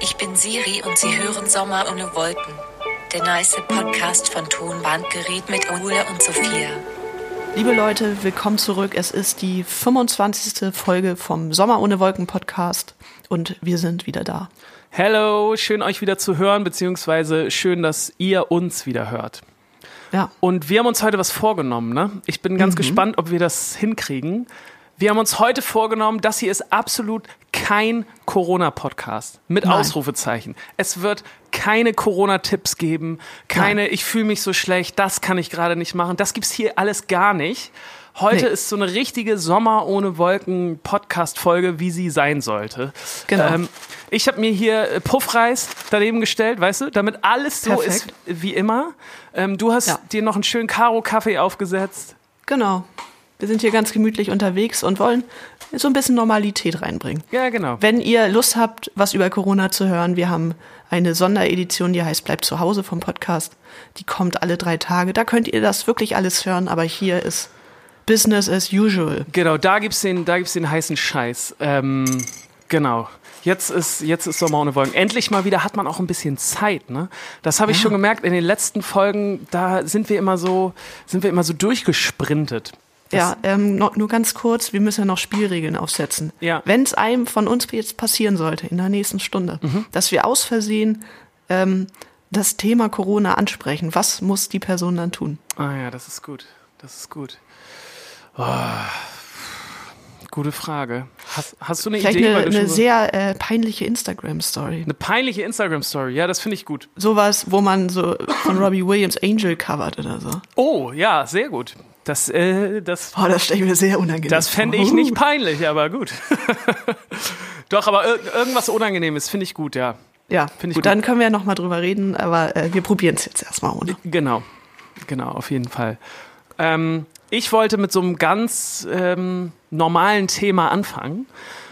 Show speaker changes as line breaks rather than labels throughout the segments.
Ich bin Siri und Sie hören Sommer ohne Wolken. Der nice Podcast von Tonbandgerät mit Ole und Sophia.
Liebe Leute, willkommen zurück. Es ist die 25. Folge vom Sommer ohne Wolken Podcast und wir sind wieder da.
Hello, schön euch wieder zu hören, beziehungsweise schön, dass ihr uns wieder hört.
Ja.
Und wir haben uns heute was vorgenommen, ne? Ich bin ganz gespannt, ob wir das hinkriegen. Wir haben uns heute vorgenommen, das hier ist absolut kein Corona-Podcast mit
Nein.
Ausrufezeichen. Es wird keine Corona-Tipps geben, keine
Nein.
ich fühle mich so schlecht, das kann ich gerade nicht machen. Das gibt's hier alles gar nicht. Heute
Nee.
ist so eine richtige Sommer ohne Wolken Podcast-Folge, wie sie sein sollte.
Genau.
Ähm, ich habe mir hier äh, Puffreis daneben gestellt, weißt du, damit alles so
Perfekt.
ist wie immer. Ähm, du hast
Ja.
dir noch einen schönen Karo-Kaffee aufgesetzt.
Genau. Wir sind hier ganz gemütlich unterwegs und wollen so ein bisschen Normalität reinbringen.
Ja, genau.
Wenn ihr Lust habt, was über Corona zu hören, wir haben eine Sonderedition, die heißt Bleibt zu Hause vom Podcast. Die kommt alle drei Tage. Da könnt ihr das wirklich alles hören, aber hier ist Business as usual.
Genau, da gibt's den, da gibt's den heißen Scheiß. Ähm, genau. Jetzt ist, jetzt ist Sommer ohne Wolken. Endlich mal wieder hat man auch ein bisschen Zeit, ne? Das habe ich
Ja.
schon gemerkt in den letzten Folgen, da sind wir immer so, sind wir immer so durchgesprintet.
Ja, ähm, noch, nur ganz kurz, wir müssen ja noch Spielregeln aufsetzen.
Ja.
Wenn es einem von uns jetzt passieren sollte, in der nächsten Stunde,
Mhm.
dass wir aus Versehen ähm, das Thema Corona ansprechen, was muss die Person dann tun?
Ah ja, das ist gut. Das ist gut. Oh, gute Frage. Hast, hast du eine
Vielleicht
Idee?
eine, eine sehr äh, peinliche Instagram-Story.
eine peinliche Instagram-Story. Ja, das finde ich gut.
Sowas, wo man so von Robbie Williams Angel covert oder so.
Oh, ja, sehr gut. Das, äh, das
Oh, das stelle ich mir sehr unangenehm
Das fände ich nicht peinlich, aber gut. Doch, aber ir irgendwas Unangenehmes finde ich gut, ja.
Ja,
Finde ich
gut,
gut.
dann können wir ja noch mal drüber reden, aber äh, wir probieren es jetzt erstmal ohne.
Genau, genau, auf jeden Fall. Ähm, ich wollte mit so einem ganz ähm, normalen Thema anfangen.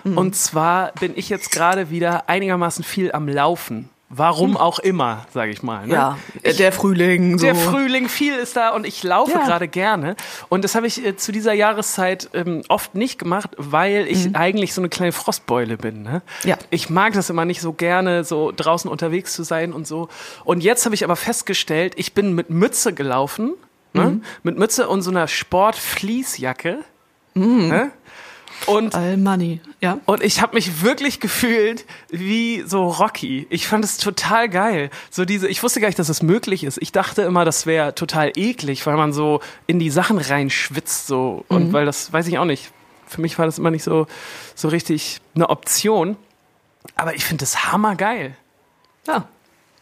Mhm.
Und zwar bin ich jetzt gerade wieder einigermaßen viel am Laufen. Warum auch immer, sage ich mal. Ne?
Mhm. Ja, der Frühling, so.
Der Frühling, viel ist da und ich laufe
Ja.
gerade gerne. Und das habe ich äh, zu dieser Jahreszeit ähm, oft nicht gemacht, weil ich eigentlich so eine kleine Frostbeule bin. Ne?
Mhm. Ja.
Ich mag das immer nicht so gerne, so draußen unterwegs zu sein und so. Und jetzt habe ich aber festgestellt, ich bin mit Mütze gelaufen,
Mhm.
ne? mit Mütze und so einer Sport-Fließjacke.
Mhm.
Ne? Und
All money, ja.
und ich habe mich wirklich gefühlt wie so Rocky. Ich fand es total geil. So diese, ich wusste gar nicht, dass das möglich ist. Ich dachte immer, das wäre total eklig, weil man so in die Sachen reinschwitzt so und weil das weiß ich auch nicht. Für mich war das immer nicht so so richtig eine Option. Aber ich finde das hammergeil.
Ja.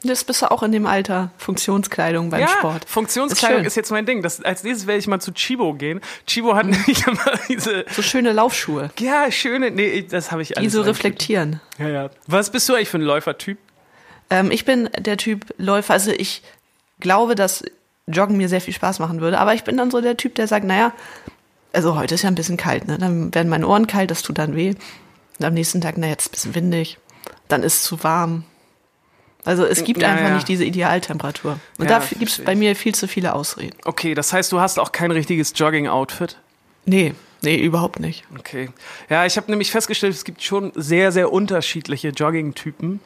Das bist du auch in dem Alter. Funktionskleidung beim
ja,
Sport.
Funktionskleidung
schön.
ist, jetzt mein Ding. Das, als nächstes werde ich mal zu Chibo gehen. Chibo hat nämlich immer diese
So schöne Laufschuhe,
ja schöne. Nee, das habe ich
die
alles.
so
eigentlich.
reflektieren.
Ja, ja. Was bist du eigentlich für ein Läufertyp?
Ähm, ich bin der Typ Läufer. Also ich glaube, dass Joggen mir sehr viel Spaß machen würde. Aber ich bin dann so der Typ, der sagt, naja, also heute ist ja ein bisschen kalt, ne? Dann werden meine Ohren kalt, das tut dann weh. Und am nächsten Tag, na jetzt ist ein bisschen windig. Dann ist es zu warm. Also es gibt
Ja,
einfach nicht diese Idealtemperatur. Und
Ja,
da gibt es bei mir viel zu viele Ausreden.
Okay, das heißt, du hast auch kein richtiges Jogging-Outfit?
Nee, nee, überhaupt nicht.
Okay. Ja, ich habe nämlich festgestellt, es gibt schon sehr, sehr unterschiedliche Jogging-Typen.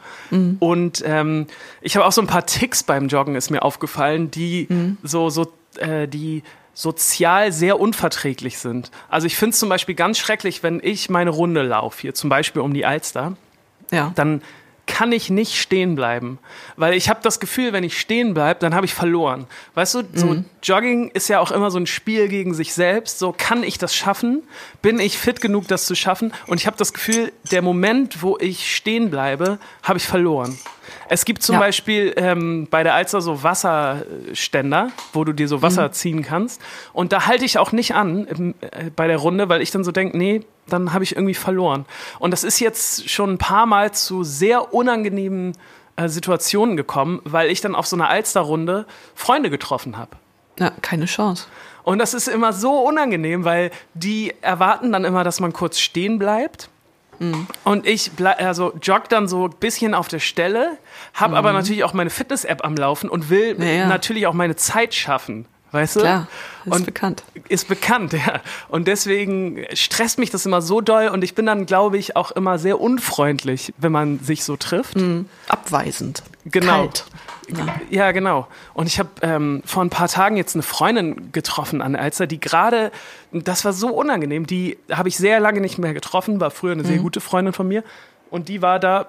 Und ähm, ich habe auch so ein paar Ticks beim Joggen, ist mir aufgefallen, die so, so, äh, die sozial sehr unverträglich sind. Also ich finde es zum Beispiel ganz schrecklich, wenn ich meine Runde laufe, hier zum Beispiel um die Alster,
Ja.
dann kann ich nicht stehen bleiben. Weil ich habe das Gefühl, wenn ich stehen bleibe, dann habe ich verloren. Weißt du, so Jogging ist ja auch immer so ein Spiel gegen sich selbst. So, kann ich das schaffen? Bin ich fit genug, das zu schaffen? Und ich habe das Gefühl, der Moment, wo ich stehen bleibe, habe ich verloren. Es gibt zum
Ja.
Beispiel ähm, bei der Alster so Wasserständer, wo du dir so Wasser ziehen kannst. Und da halte ich auch nicht an im, äh, bei der Runde, weil ich dann so denke, nee, dann habe ich irgendwie verloren. Und das ist jetzt schon ein paar Mal zu sehr unangenehmen äh, Situationen gekommen, weil ich dann auf so einer Alsterrunde Freunde getroffen habe.
ja, keine Chance.
Und das ist immer so unangenehm, weil die erwarten dann immer, dass man kurz stehen bleibt. Und ich also jogge dann so ein bisschen auf der Stelle, habe aber natürlich auch meine Fitness-App am Laufen und will
Ja, ja.
natürlich auch meine Zeit schaffen. Weißt du?
Klar, ist
und
bekannt.
Ist bekannt, ja. Und deswegen stresst mich das immer so doll und ich bin dann, glaube ich, auch immer sehr unfreundlich, wenn man sich so trifft.
Abweisend.
Genau.
Kalt.
Ja, genau. Und ich habe ähm, vor ein paar Tagen jetzt eine Freundin getroffen an der Alster, die gerade, das war so unangenehm, die habe ich sehr lange nicht mehr getroffen, war früher eine sehr gute Freundin von mir. Und die war da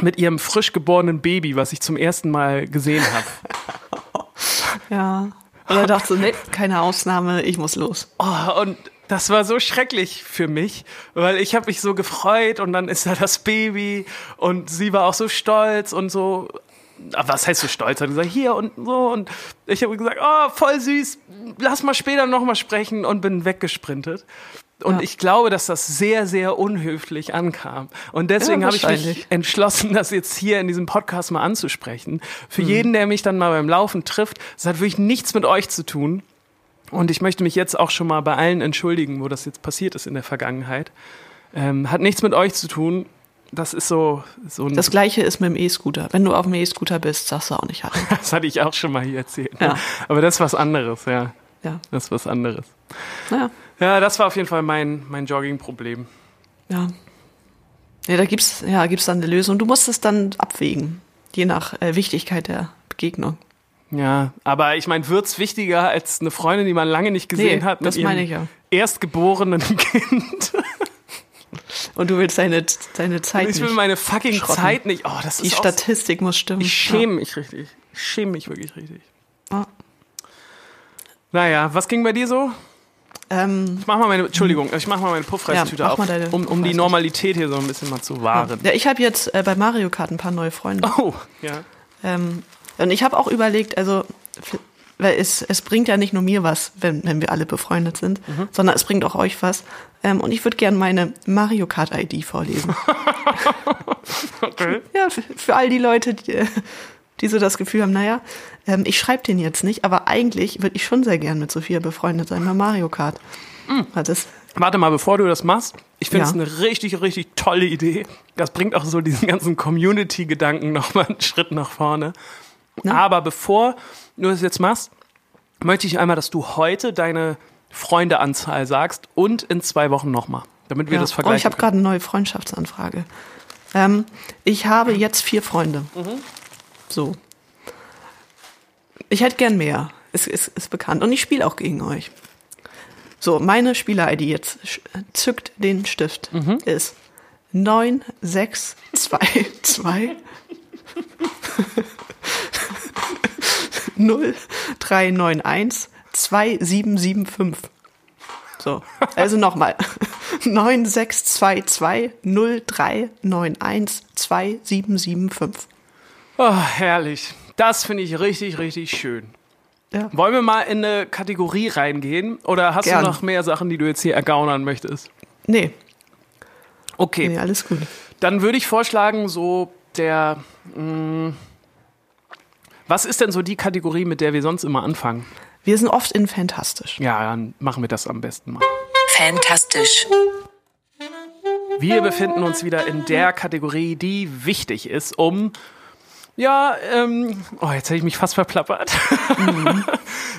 mit ihrem frisch geborenen Baby, was ich zum ersten Mal gesehen habe.
Ja. Und er dachte so, nee, keine Ausnahme, ich muss los.
Oh, und das war so schrecklich für mich, weil ich habe mich so gefreut und dann ist da das Baby und sie war auch so stolz und so. Aber was heißt so stolz? Hat gesagt, hier und so. Und ich habe gesagt, oh, voll süß, lass mal später nochmal sprechen und bin weggesprintet. Und
Ja.
ich glaube, dass das sehr, sehr unhöflich ankam. Und deswegen
Ja,
habe ich mich entschlossen, das jetzt hier in diesem Podcast mal anzusprechen.
Mhm.
Für jeden, der mich dann mal beim Laufen trifft, das hat wirklich nichts mit euch zu tun. Und ich möchte mich jetzt auch schon mal bei allen entschuldigen, wo das jetzt passiert ist in der Vergangenheit. Ähm, hat nichts mit euch zu tun. Das ist so, so ein,
Das gleiche ist mit dem E-Scooter. Wenn du auf dem E-Scooter bist, sagst du auch nicht Hallo.
das hatte ich auch schon mal hier erzählt.
Ja.
Aber das ist was anderes, ja.
Ja,
Das ist was anderes.
naja,
Ja, das war auf jeden Fall mein, mein Jogging-Problem.
ja. Ja, da gibt's, ja, gibt's dann eine Lösung. Du musst es dann abwägen, je nach äh, Wichtigkeit der Begegnung.
Ja, aber ich meine, wird's wichtiger als eine Freundin, die man lange nicht gesehen
Nee,
hat, mit
das
ihrem
meine ich ja.
erstgeborenen Kind.
Und du willst deine, deine Zeit
Ich will
nicht.
meine fucking
schrotten.
Zeit nicht. Oh, das
Die
ist auch-
Statistik muss stimmen.
Ich schäme mich richtig. Ich schäme mich wirklich richtig.
Ja.
Naja, was ging bei dir so?
Ähm,
Ich mach mal meine, Entschuldigung, ich mach mal meine Puffreistüte
Ja,
auf, um, um die. Normalität hier so ein bisschen mal zu wahren.
ja, ich habe jetzt äh, bei Mario Kart ein paar neue Freunde.
Oh, ja.
Ähm, und ich habe auch überlegt, also, weil es, es bringt ja nicht nur mir was, wenn, wenn wir alle befreundet sind, sondern es bringt auch euch was. Ähm, und ich würde gerne meine Mario Kart ID vorlesen.
Okay.
ja, für, für all die Leute, die, äh, die so das Gefühl haben, naja, ähm, ich schreibe den jetzt nicht, aber eigentlich würde ich schon sehr gern mit Sophia befreundet sein bei Mario Kart. Hat es
Warte mal, bevor du das machst, ich finde es
Ja.
eine richtig, richtig tolle Idee. Das bringt auch so diesen ganzen Community-Gedanken nochmal einen Schritt nach vorne.
Ne?
Aber bevor du das jetzt machst, möchte ich einmal, dass du heute deine Freundeanzahl sagst und in zwei Wochen nochmal, damit wir
Ja.
das
Oh,
vergleichen.
ich habe gerade eine neue Freundschaftsanfrage. Ähm, ich habe jetzt vier Freunde.
Mhm.
So. Ich hätte gern mehr. Ist, ist, ist bekannt. Und ich spiele auch gegen euch. So, meine Spieler-ID jetzt. Zückt den Stift.
Mhm.
Ist 9622 0391 2775. So, also nochmal. 9622 0391 2775.
Oh, herrlich. Das finde ich richtig, richtig schön.
Ja.
Wollen wir mal in eine Kategorie reingehen? Oder hast
Gern.
du noch mehr Sachen, die du jetzt hier ergaunern möchtest?
Nee,
Okay,
nee, alles gut.
dann würde ich vorschlagen, so der. Mh, was ist denn so die Kategorie, mit der wir sonst immer anfangen?
Wir sind oft in Fantastisch.
Ja, dann machen wir das am besten mal.
Fantastisch.
Wir befinden uns wieder in der Kategorie, die wichtig ist, um. Ja, ähm, oh, jetzt hätte ich mich fast verplappert.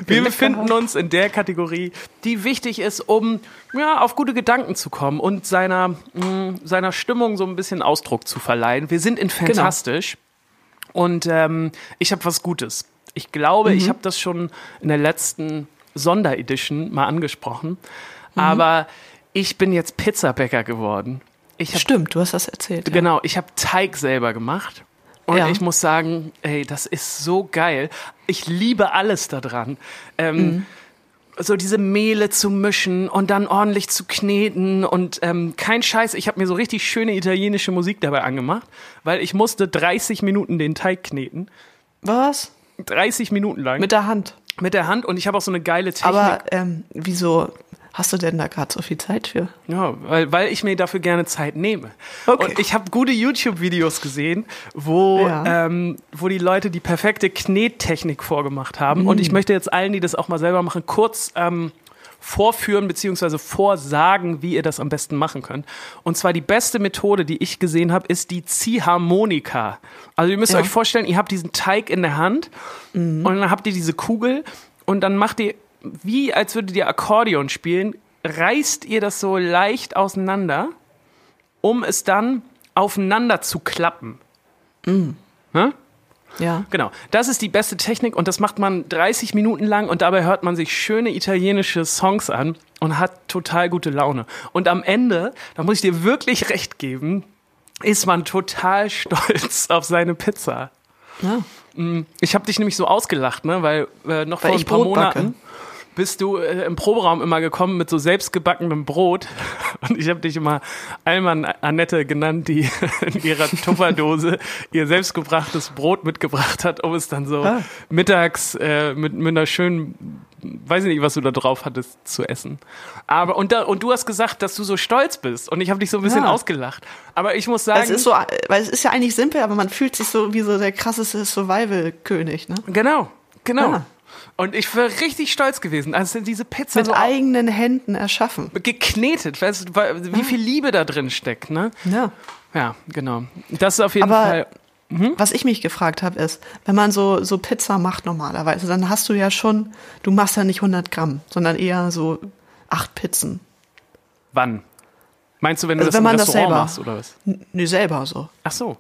Wir befinden uns in der Kategorie, die wichtig ist, um ja, auf gute Gedanken zu kommen und seiner, mh, seiner Stimmung so ein bisschen Ausdruck zu verleihen. Wir sind in Fantastisch und ähm, ich habe was Gutes. Ich glaube, ich habe das schon in der letzten Sonderedition mal angesprochen, aber ich bin jetzt Pizzabäcker geworden. Ich habe
Stimmt, du hast das erzählt. Ja.
Genau, ich habe Teig selber gemacht. Und
Ja.
ich muss sagen, ey, das ist so geil. Ich liebe alles daran. Ähm,
Mhm.
So diese Mehle zu mischen und dann ordentlich zu kneten und ähm, kein Scheiß. Ich habe mir so richtig schöne italienische Musik dabei angemacht, weil ich musste 30 Minuten den Teig kneten.
Was?
30 Minuten lang.
Mit der Hand.
mit der Hand und ich habe auch so eine geile Technik.
Aber ähm, wieso hast du denn da gerade so viel Zeit für?
Ja, weil, weil ich mir dafür gerne Zeit nehme.
Okay.
Und ich habe gute YouTube-Videos gesehen, wo,
Ja.
ähm, wo die Leute die perfekte Knettechnik vorgemacht haben. Und ich möchte jetzt allen, die das auch mal selber machen, kurz ähm, vorführen bzw. vorsagen, wie ihr das am besten machen könnt. Und zwar die beste Methode, die ich gesehen habe, ist die Ziehharmonika. Also ihr müsst
Ja.
euch vorstellen, ihr habt diesen Teig in der Hand und dann habt ihr diese Kugel und dann macht ihr, wie als würdet ihr Akkordeon spielen, reißt ihr das so leicht auseinander, um es dann aufeinander zu klappen. Hä?
Ja.
Genau, das ist die beste Technik und das macht man 30 Minuten lang und dabei hört man sich schöne italienische Songs an und hat total gute Laune. Und am Ende, da muss ich dir wirklich recht geben, ist man total stolz auf seine Pizza.
ja.
Ich habe dich nämlich so ausgelacht, ne, weil äh, noch
Weil
vor ein paar
Brot backe.
Bist du äh, im Proberaum immer gekommen mit so selbstgebackenem Brot und ich habe dich immer Alman Annette genannt, die in ihrer Tupperdose ihr selbstgebrachtes Brot mitgebracht hat, um es dann so
Ah.
mittags äh, mit, mit einer schönen weiß ich nicht, was du da drauf hattest zu essen. Aber und da, und du hast gesagt, dass du so stolz bist und ich habe dich so ein bisschen
Ja.
ausgelacht. Aber ich muss sagen,
Es ist so, weil es ist ja eigentlich simpel, aber man fühlt sich so wie so der krasseste Survival-König, ne?
genau, genau.
Ja.
Und ich wäre richtig stolz gewesen, als diese Pizza
Mit
so
eigenen Händen erschaffen.
geknetet, weißt du, wie viel Liebe da drin steckt, ne?
Ja.
Ja, genau. Das ist auf jeden
Aber-
Fall.
Was ich mich gefragt habe, ist, wenn man so, so Pizza macht normalerweise, dann hast du ja schon, du machst ja nicht 100 Gramm, sondern eher so acht Pizzen.
Wann? Meinst du, wenn du
Also
das
wenn
im
das selber-
machst oder was?
N- Nee, selber so.
Ach so.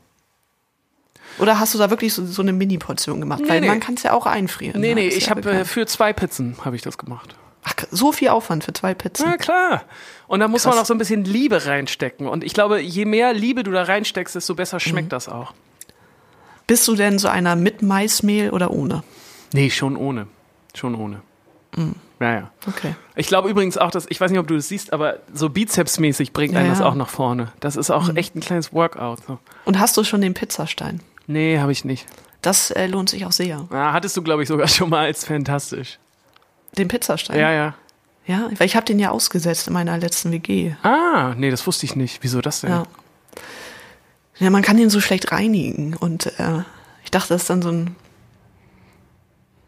Oder hast du da wirklich so, so eine Mini-Portion gemacht? Weil
nee.
man kann es ja auch einfrieren.
Nee,
ne?
nee, ich
ja
habe äh, für zwei Pizzen habe ich das gemacht.
Ach, so viel Aufwand für zwei Pizzen.
Na klar. Und da muss
Krass.
man auch so ein bisschen Liebe reinstecken. Und ich glaube, je mehr Liebe du da reinsteckst, desto besser schmeckt
Mhm.
das auch.
Bist du denn so einer mit Maismehl oder ohne?
Nee, schon ohne. Schon ohne.
Mhm.
Ja, ja.
Okay.
Ich glaube übrigens auch, dass, ich weiß nicht, ob du das siehst, aber so bizepsmäßig bringt
Ja,
einen das
ja. Mhm.
auch nach vorne. Das ist auch echt ein kleines Workout. So.
Und hast du schon den Pizzastein?
Nee, habe ich nicht.
Das äh, lohnt sich auch sehr.
Ah, hattest du, glaube ich, sogar schon mal als fantastisch.
Den Pizzastein?
Ja, ja.
Ja, weil ich habe den ja ausgesetzt in meiner letzten WG.
Ah, nee, das wusste ich nicht. Wieso das denn?
Ja. Ja, man kann den so schlecht reinigen. Und äh, ich dachte, das ist dann so ein.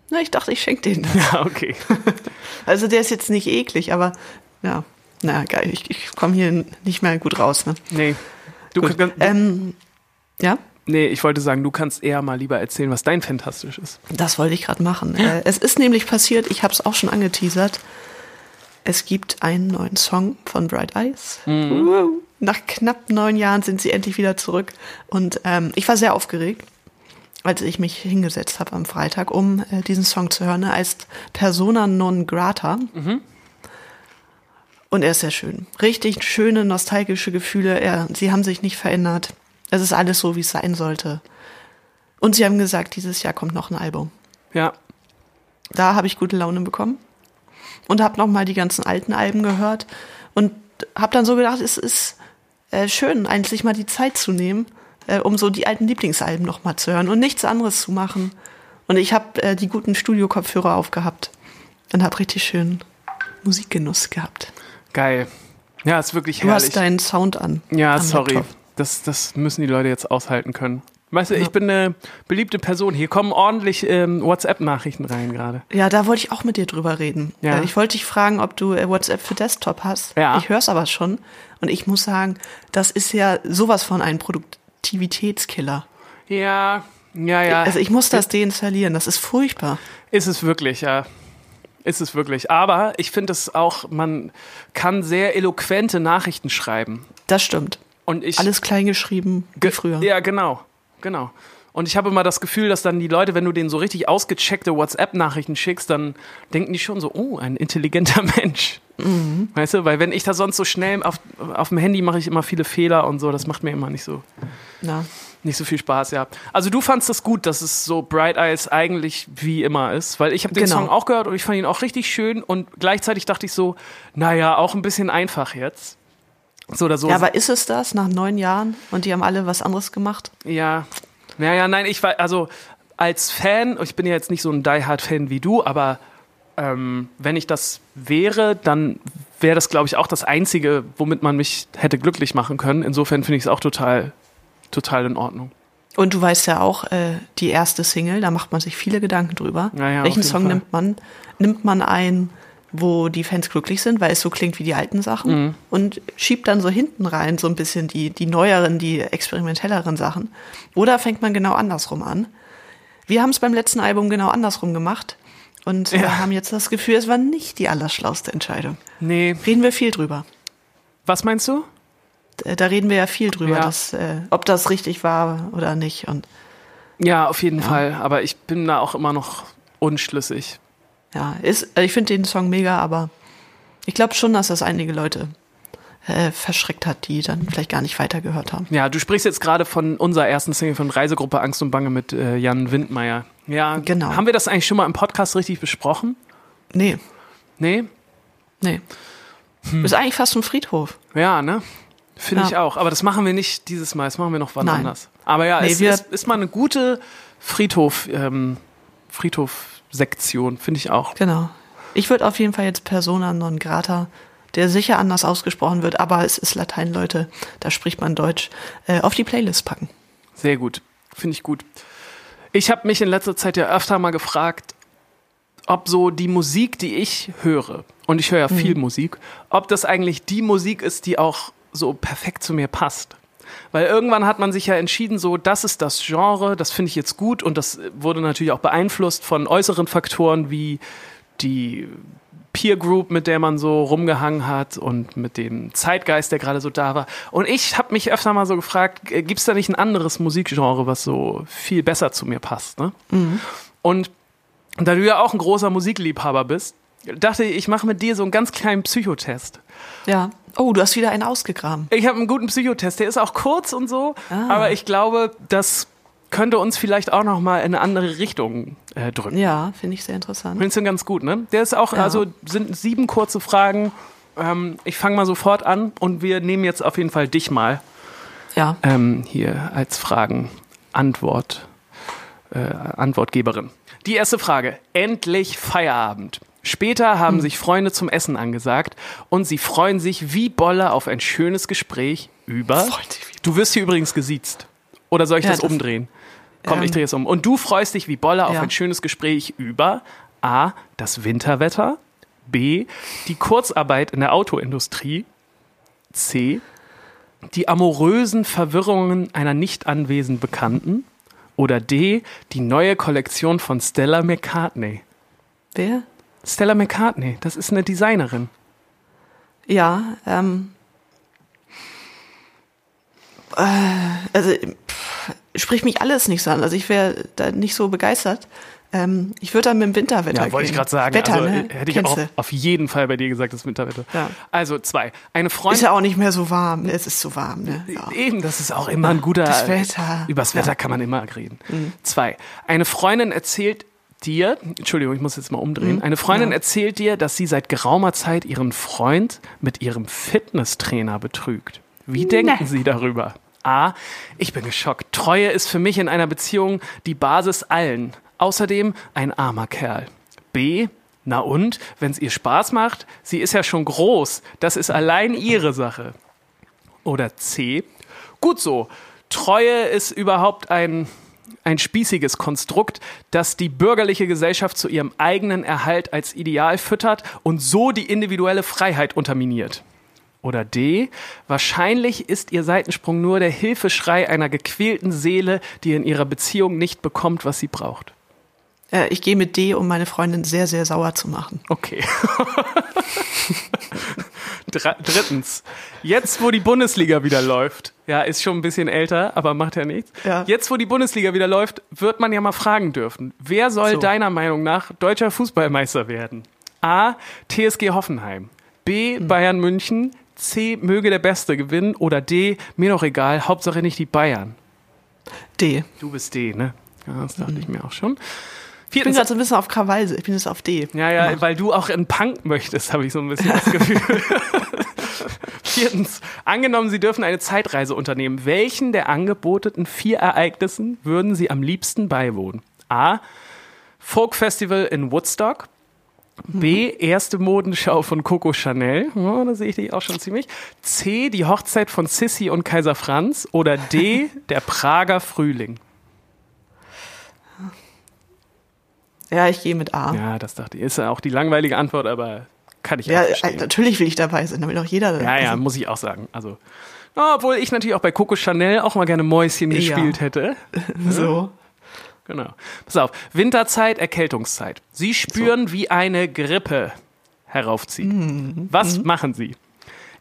Na, ich dachte, ich schenke den. dann.
Ja, okay.
Also der ist jetzt nicht eklig, aber ja. Na geil, ich, ich komme hier nicht mehr gut raus. Ne?
Nee. Du,
Gut.
kann-
Ähm, ja,
nee, ich wollte sagen, du kannst eher mal lieber erzählen, was dein fantastisch ist.
das wollte ich gerade machen. Äh, es ist nämlich passiert, ich habe es auch schon angeteasert. Es gibt einen neuen Song von Bright Eyes. Wow. Nach knapp neun Jahren sind sie endlich wieder zurück. Und ähm, ich war sehr aufgeregt, als ich mich hingesetzt habe am Freitag, um äh, diesen Song zu hören. Er heißt Persona non grata. Und er ist sehr schön. Richtig schöne, nostalgische Gefühle. Er, sie haben sich nicht verändert. Es ist alles so, wie es sein sollte. Und sie haben gesagt, dieses Jahr kommt noch ein Album.
Ja.
Da habe ich gute Laune bekommen und habe noch mal die ganzen alten Alben gehört und habe dann so gedacht, es ist äh, schön, eigentlich mal die Zeit zu nehmen, äh, um so die alten Lieblingsalben noch mal zu hören und nichts anderes zu machen. Und ich habe äh, die guten Studio-Kopfhörer aufgehabt und habe richtig schön Musikgenuss gehabt.
Geil. Ja, ist wirklich
Du
herrlich.
hast deinen Sound an.
ja, sorry.
Laptop.
Das, das müssen die Leute jetzt aushalten können. Weißt du, ich bin eine beliebte Person. Hier kommen ordentlich ähm, WhatsApp-Nachrichten rein gerade.
Ja, da wollte ich auch mit dir drüber reden.
Ja.
Äh, Ich wollte dich fragen, ob du äh, WhatsApp für Desktop hast.
Ja.
Ich höre es aber schon. Und ich muss sagen, das ist ja sowas von ein Produktivitätskiller.
Ja, ja, ja.
Also ich muss das deinstallieren. Das ist furchtbar.
Ist es wirklich, ja. Ist es wirklich. Aber ich finde es auch, man kann sehr eloquente Nachrichten schreiben.
Das stimmt.
Und ich,
Alles klein geschrieben wie
Ge-
früher.
Ja, genau. Genau. Und ich habe immer das Gefühl, dass dann die Leute, wenn du denen so richtig ausgecheckte WhatsApp-Nachrichten schickst, dann denken die schon so, oh, ein intelligenter Mensch.
Mhm.
Weißt du, weil wenn ich da sonst so schnell auf, auf dem Handy mache ich immer viele Fehler und so, das macht mir immer nicht so,
Na,
nicht so viel Spaß, ja. Also du fandst das gut, dass es so Bright Eyes eigentlich wie immer ist, weil ich habe den
Genau.
Song auch gehört und ich fand ihn auch richtig schön und gleichzeitig dachte ich so, naja, auch ein bisschen einfach jetzt. So oder so.
Ja, aber ist es das nach neun Jahren und die haben alle was anderes gemacht?
Ja. Naja, nein, ich war, also als Fan, ich bin ja jetzt nicht so ein Die-Hard-Fan wie du, aber ähm, wenn ich das wäre, dann wäre das, glaube ich, auch das Einzige, womit man mich hätte glücklich machen können. Insofern finde ich es auch total, total in Ordnung.
Und du weißt ja auch, äh, die erste Single, da macht man sich viele Gedanken drüber.
Ja, ja,
Welchen Song
Fall.
nimmt man? Nimmt man ein, wo die Fans glücklich sind, weil es so klingt wie die alten Sachen
Mhm.
und schiebt dann so hinten rein so ein bisschen die, die neueren, die experimentelleren Sachen. Oder fängt man genau andersrum an? Wir haben es beim letzten Album genau andersrum gemacht und äh, haben jetzt das Gefühl, es war nicht die allerschlauste Entscheidung.
Nee.
Reden wir viel drüber.
Was meinst du?
Da reden wir ja viel drüber,
Ja.
dass, äh, ob das richtig war oder nicht. Und
Ja, auf jeden Fall. Aber ich bin da auch immer noch unschlüssig.
Ja, ist, also ich finde den Song mega, aber ich glaube schon, dass das einige Leute äh, verschreckt hat, die dann vielleicht gar nicht weitergehört haben.
Ja, du sprichst jetzt gerade von unserer ersten Single von Reisegruppe Angst und Bange mit äh, Jan Windmeier. Ja,
Genau.
Haben wir das eigentlich schon mal im Podcast richtig besprochen?
Nee,
Nee?
nee. Ist eigentlich fast ein Friedhof.
Ja, ne? Finde
Ja.
ich auch. Aber das machen wir nicht dieses Mal, das machen wir noch wann
Nein.
anders. Aber ja,
Nee,
es ist, ist mal eine gute Friedhof, ähm, Friedhof-Sektion, finde ich auch.
Genau. Ich würde auf jeden Fall jetzt Persona non grata, der sicher anders ausgesprochen wird, aber es ist Latein, Leute, da spricht man Deutsch, äh, auf die Playlist packen.
Sehr gut. Finde ich gut. Ich habe mich in letzter Zeit ja öfter mal gefragt, ob so die Musik, die ich höre, und ich höre ja viel Musik, ob das eigentlich die Musik ist, die auch so perfekt zu mir passt. Weil irgendwann hat man sich ja entschieden, so, das ist das Genre, das finde ich jetzt gut und das wurde natürlich auch beeinflusst von äußeren Faktoren wie die Peer Group, mit der man so rumgehangen hat und mit dem Zeitgeist, der gerade so da war. Und ich habe mich öfter mal so gefragt, gibt es da nicht ein anderes Musikgenre, was so viel besser zu mir passt? Ne? Und da du ja auch ein großer Musikliebhaber bist, dachte ich, ich mache mit dir so einen ganz kleinen Psychotest.
Ja. Oh, du hast wieder einen ausgegraben.
Ich habe einen guten Psychotest, der ist auch kurz und so,
Ah.
aber ich glaube, das könnte uns vielleicht auch noch mal in eine andere Richtung äh, drücken.
Ja, finde ich sehr interessant.
Findest du ganz gut, ne? Der ist auch,
Ja.
also sind sieben kurze Fragen. Ähm, ich fange mal sofort an und wir nehmen jetzt auf jeden Fall dich mal
Ja.
ähm, hier als Fragen Antwort äh, Antwortgeberin. Die erste Frage: Endlich Feierabend. Später
Hm.
haben sich Freunde zum Essen angesagt und sie freuen sich wie Bolle auf ein schönes Gespräch über. Du wirst hier übrigens gesiezt. Oder soll ich
Ja,
das,
das-
umdrehen? Komm, ich
Ähm,
drehe es um. Und du freust dich wie Bolle auf
Ja.
ein schönes Gespräch über A. Das Winterwetter. B. Die Kurzarbeit in der Autoindustrie. C. Die amorösen Verwirrungen einer nicht anwesend Bekannten. Oder D. Die neue Kollektion von Stella McCartney.
Wer?
Stella McCartney, das ist eine Designerin.
Ja, ähm. Äh, also, pff, spricht mich alles nicht so an. Also, ich wäre da nicht so begeistert. Ähm, ich würde dann mit dem Winterwetter
Ja, wollte ich gerade sagen.
Wetter,
also,
ne?
äh, Hätte ich auch auf jeden Fall bei dir gesagt, das Winterwetter.
Ja.
Also zwei. Eine Freundin.
Ist ja auch nicht mehr so warm. ne? Es ist so warm, ne? Ja.
Eben, das ist auch immer ein guter.
Das Wetter.
Übers Wetter
Ja. Mhm.
kann man immer reden. Zwei. Eine Freundin erzählt dir, Entschuldigung, ich muss jetzt mal umdrehen. Eine Freundin
Mhm. Ja.
erzählt dir, dass sie seit geraumer Zeit ihren Freund mit ihrem Fitnesstrainer betrügt. Wie denken Sie darüber? A. Ich bin geschockt. Treue ist für mich in einer Beziehung die Basis allen. Außerdem ein armer Kerl. B. Na und, wenn es ihr Spaß macht, sie ist ja schon groß. Das ist allein ihre Sache. Oder C. Gut so. Treue ist überhaupt ein, ein spießiges Konstrukt, das die bürgerliche Gesellschaft zu ihrem eigenen Erhalt als Ideal füttert und so die individuelle Freiheit unterminiert. Oder D. Wahrscheinlich ist ihr Seitensprung nur der Hilfeschrei einer gequälten Seele, die in ihrer Beziehung nicht bekommt, was sie braucht.
Äh, ich gehe mit D, um meine Freundin sehr, sehr sauer zu machen.
Okay. Dr drittens, jetzt wo die Bundesliga wieder läuft, ja, ist schon ein bisschen älter, aber macht ja nichts.
Ja.
Jetzt wo die Bundesliga wieder läuft, wird man ja mal fragen dürfen, wer soll
So.
deiner Meinung nach deutscher Fußballmeister werden? A. TSG Hoffenheim. B.
Hm.
Bayern München. C. Möge der Beste gewinnen. Oder D. Mir doch egal, Hauptsache nicht die Bayern.
D.
Du bist D, ne? Ja, das dachte ich mir auch schon.
Hm. Ich bin
Viertens,
gerade so ein bisschen auf Krawall. Ich bin jetzt auf D.
ja, ja, weil du auch in Punk möchtest, habe ich so ein bisschen das Gefühl. Viertens, angenommen, Sie dürfen eine Zeitreise unternehmen. Welchen der angebotenen vier Ereignissen würden Sie am liebsten beiwohnen? A. Folk Festival in Woodstock. B. Erste Modenschau von Coco Chanel. Oh, da sehe ich dich auch schon ziemlich. C. Die Hochzeit von Sissy und Kaiser Franz. Oder D. Der Prager Frühling.
Ja, ich gehe mit A. Ja,
Ja, das dachte ich. Ist ja auch die langweilige Antwort, aber kann ich auch
äh,
verstehen.
natürlich will ich dabei sein, damit auch jeder.
Ja, ja,
also,
muss ich auch sagen. Also, obwohl ich natürlich auch bei Coco Chanel auch mal gerne Mäuschen
Ja.
gespielt hätte.
so.
Genau. Pass auf. Winterzeit, Erkältungszeit. Sie spüren, wie eine Grippe heraufzieht. Was machen Sie?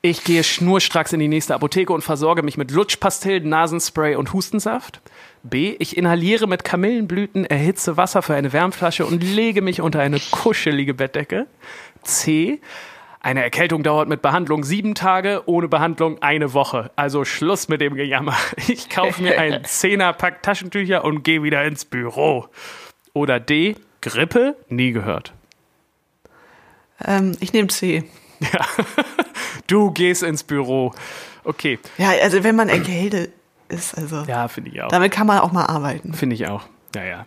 Ich gehe schnurstracks in die nächste Apotheke und versorge mich mit Lutschpastillen, Nasenspray und Hustensaft. B. Ich inhaliere mit Kamillenblüten, erhitze Wasser für eine Wärmflasche und lege mich unter eine kuschelige Bettdecke. C. Eine Erkältung dauert mit Behandlung sieben Tage, ohne Behandlung eine Woche. Also Schluss mit dem Gejammer. Ich kaufe mir einen Zehnerpack Taschentücher und gehe wieder ins Büro. Oder D. Grippe? Nie gehört.
Ähm, ich nehme C.
Du gehst ins Büro. Okay.
Ja, also wenn man erkältet ist, also
Ja, finde ich auch.
damit kann man auch mal arbeiten.
Finde ich auch. Ja, ja.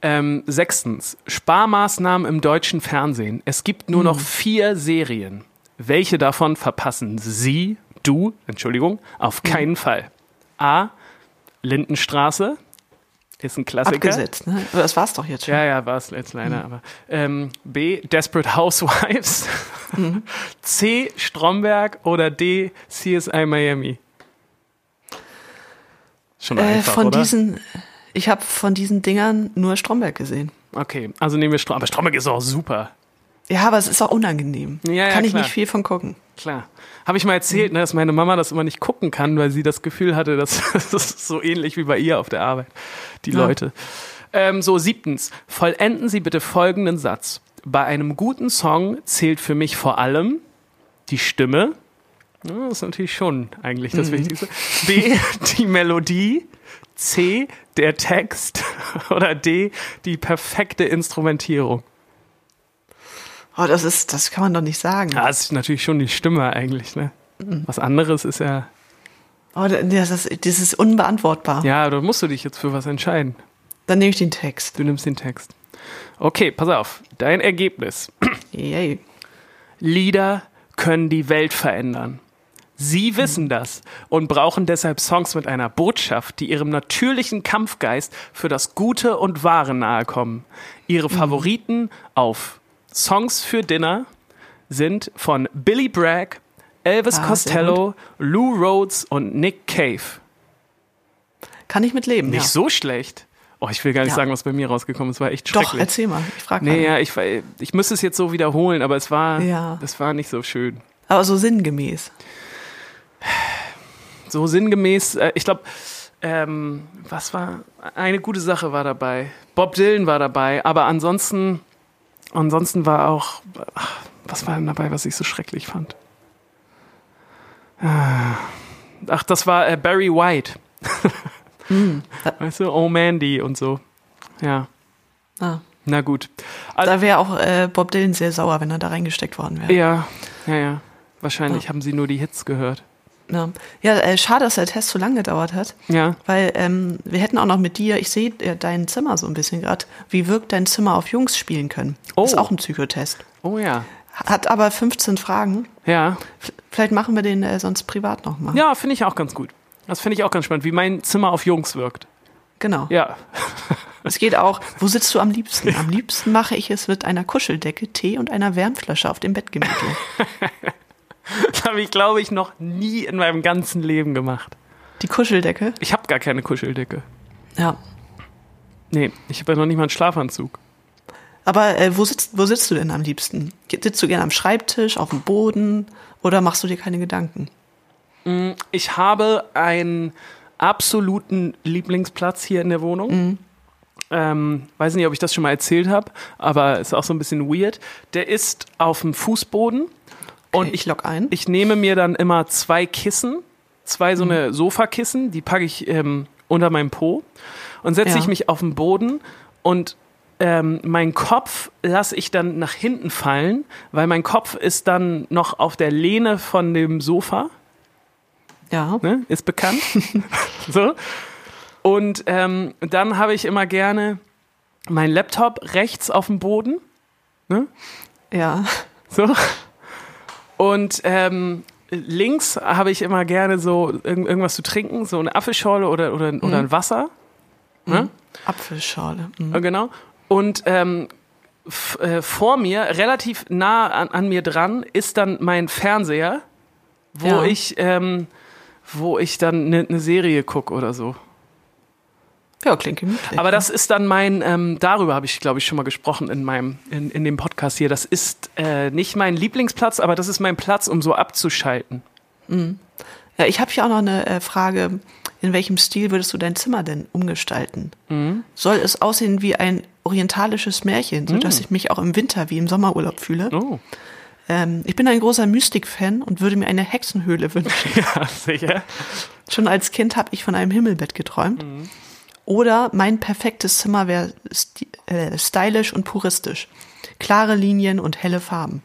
Ähm, sechstens, Sparmaßnahmen im deutschen Fernsehen. Es gibt nur noch vier Serien. Welche davon verpassen Sie, du, Entschuldigung, auf keinen Fall? A. Lindenstraße. Ist ein Klassiker.
Abgesetzt, ne? Das war's doch jetzt schon.
Ja, ja, war es jetzt leider. Aber, ähm, B. Desperate Housewives. C. Stromberg oder D. CSI Miami. Schon
Äh,
einfach,
von
oder?
diesen, ich habe von diesen Dingern nur Stromberg gesehen.
Okay, also nehmen wir Stromberg. Aber Stromberg ist auch super.
Ja, aber es ist auch unangenehm.
Ja, ja,
Kann ich
klar.
nicht viel von gucken.
Klar. Habe ich mal erzählt, ne, dass meine Mama das immer nicht gucken kann, weil sie das Gefühl hatte, dass das ist so ähnlich wie bei ihr auf der Arbeit, die
Ja.
Leute. Ähm, so, siebtens. Vollenden Sie bitte folgenden Satz. Bei einem guten Song zählt für mich vor allem die Stimme. Das ist natürlich schon eigentlich das Wichtigste. B, die Melodie. C, der Text. Oder D, die perfekte Instrumentierung.
Oh, das ist, das kann man doch nicht sagen.
Ja, das ist natürlich schon die Stimme eigentlich, ne? Was anderes ist ja
Oh, das ist, das ist unbeantwortbar.
Ja, da musst du dich jetzt für was entscheiden.
Dann nehme ich den Text.
Du nimmst den Text. Okay, pass auf. Dein Ergebnis.
Yay.
Lieder können die Welt verändern. Sie wissen das und brauchen deshalb Songs mit einer Botschaft, die ihrem natürlichen Kampfgeist für das Gute und Wahre nahe kommen. Ihre Favoriten auf Songs für Dinner sind von Billy Bragg, Elvis
Ah,
Costello, Lou Rhodes und Nick Cave.
Kann ich mit leben.
Nicht
ja.
so schlecht. Oh, ich will gar nicht
Ja.
sagen, was bei mir rausgekommen ist. War echt
Doch,
schrecklich.
erzähl mal. Ich frage
Nee, ja, ich, ich müsste es jetzt so wiederholen, aber es war,
Ja.
das war nicht so schön.
Aber so sinngemäß.
So sinngemäß, äh, ich glaube, ähm, was war, eine gute Sache war dabei. Bob Dylan war dabei, aber ansonsten, ansonsten war auch, ach, was war denn dabei, was ich so schrecklich fand? Ah, Ach, das war äh, Barry White. Weißt du, Oh Mandy und so. Ja,
Ah.
na gut.
Da wäre auch äh, Bob Dylan sehr sauer, wenn er da reingesteckt worden wäre.
Ja, ja, ja. Wahrscheinlich haben sie nur die Hits gehört.
Ja, ja äh, schade, dass der Test so lange gedauert hat.
Ja.
Weil ähm, wir hätten auch noch mit dir, ich sehe äh, dein Zimmer so ein bisschen gerade, wie wirkt dein Zimmer auf Jungs spielen können.
Oh.
Ist auch ein Psychotest.
Oh ja.
Hat aber 15 Fragen.
Ja.
F- Vielleicht machen wir den äh, sonst privat nochmal.
Ja, finde ich auch ganz gut. Das finde ich auch ganz spannend, wie mein Zimmer auf Jungs wirkt.
Genau.
Ja.
Es geht auch, wo sitzt du am liebsten? Am liebsten mache ich es mit einer Kuscheldecke, Tee und einer Wärmflasche auf dem Bettgemütlich.
Das habe ich, glaube ich, noch nie in meinem ganzen Leben gemacht.
Die Kuscheldecke?
Ich habe gar keine Kuscheldecke.
Ja.
Nee, ich habe ja noch nicht mal einen Schlafanzug.
Aber äh, wo, sitzt, wo sitzt du denn am liebsten? Sitzt du gerne am Schreibtisch, auf dem Boden oder machst du dir keine Gedanken?
Ich habe einen absoluten Lieblingsplatz hier in der Wohnung. Ähm, weiß nicht, ob ich das schon mal erzählt habe, aber ist auch so ein bisschen weird. Der ist auf dem Fußboden und
ich log ein.
Ich nehme mir dann immer zwei Kissen, zwei so eine Sofakissen, die packe ich ähm, unter meinem Po und setze
Ja.
ich mich auf den Boden und ähm, meinen Kopf lasse ich dann nach hinten fallen, weil mein Kopf ist dann noch auf der Lehne von dem Sofa,
Ja.
ne? ist bekannt. so. Und ähm, dann habe ich immer gerne meinen Laptop rechts auf dem Boden.
Ja.
So. Und ähm, links habe ich immer gerne so irgend, irgendwas zu trinken, so eine Apfelschorle oder, oder, oder ein Wasser. Ne?
Apfelschorle. Mhm.
Äh, Genau. Und ähm, äh, vor mir, relativ nah an, an mir dran, ist dann mein Fernseher, wo
Ja.
ich, ähm, wo ich dann eine ne Serie gucke oder so.
Ja, klingt gemütlich.
Aber das ist dann mein, ähm, darüber habe ich, glaube ich, schon mal gesprochen in meinem, in, in dem Podcast hier. Das ist äh, nicht mein Lieblingsplatz, aber das ist mein Platz, um so abzuschalten.
Ja, ich habe hier auch noch eine äh, Frage. In welchem Stil würdest du dein Zimmer denn umgestalten?
Mhm.
Soll es aussehen wie ein orientalisches Märchen, sodass ich mich auch im Winter wie im Sommerurlaub fühle?
Oh.
Ähm, ich bin ein großer Mystik-Fan und würde mir eine Hexenhöhle wünschen.
Ja, sicher.
Schon als Kind habe ich von einem Himmelbett geträumt. Oder mein perfektes Zimmer wäre äh, stylisch und puristisch. Klare Linien und helle Farben.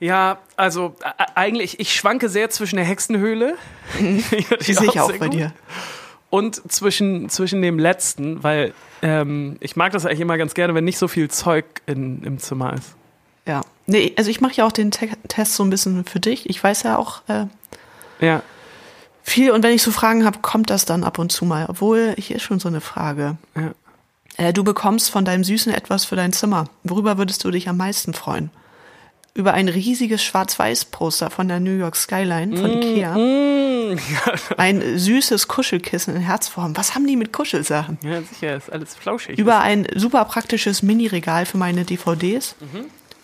Ja, also eigentlich, ich schwanke sehr zwischen der Hexenhöhle. Die
Die sehe ich auch bei dir.
Und zwischen, zwischen dem letzten, weil ähm, ich mag das eigentlich immer ganz gerne, wenn nicht so viel Zeug in, im Zimmer ist.
Ja. Nee, also ich mache ja auch den Te Test so ein bisschen für dich. Ich weiß ja auch äh,
Ja.
Viel und wenn ich so Fragen habe, kommt das dann ab und zu mal. Obwohl, hier ist schon so eine Frage.
ja.
Äh, du bekommst von deinem Süßen etwas für dein Zimmer. Worüber würdest du dich am meisten freuen? Über ein riesiges Schwarz-Weiß-Poster von der New York Skyline von Ikea.
Mm,
Ein süßes Kuschelkissen in Herzform. Was haben die mit Kuschelsachen?
ja, sicher, ist alles flauschig.
Über ein super praktisches Mini-Regal für meine DVDs.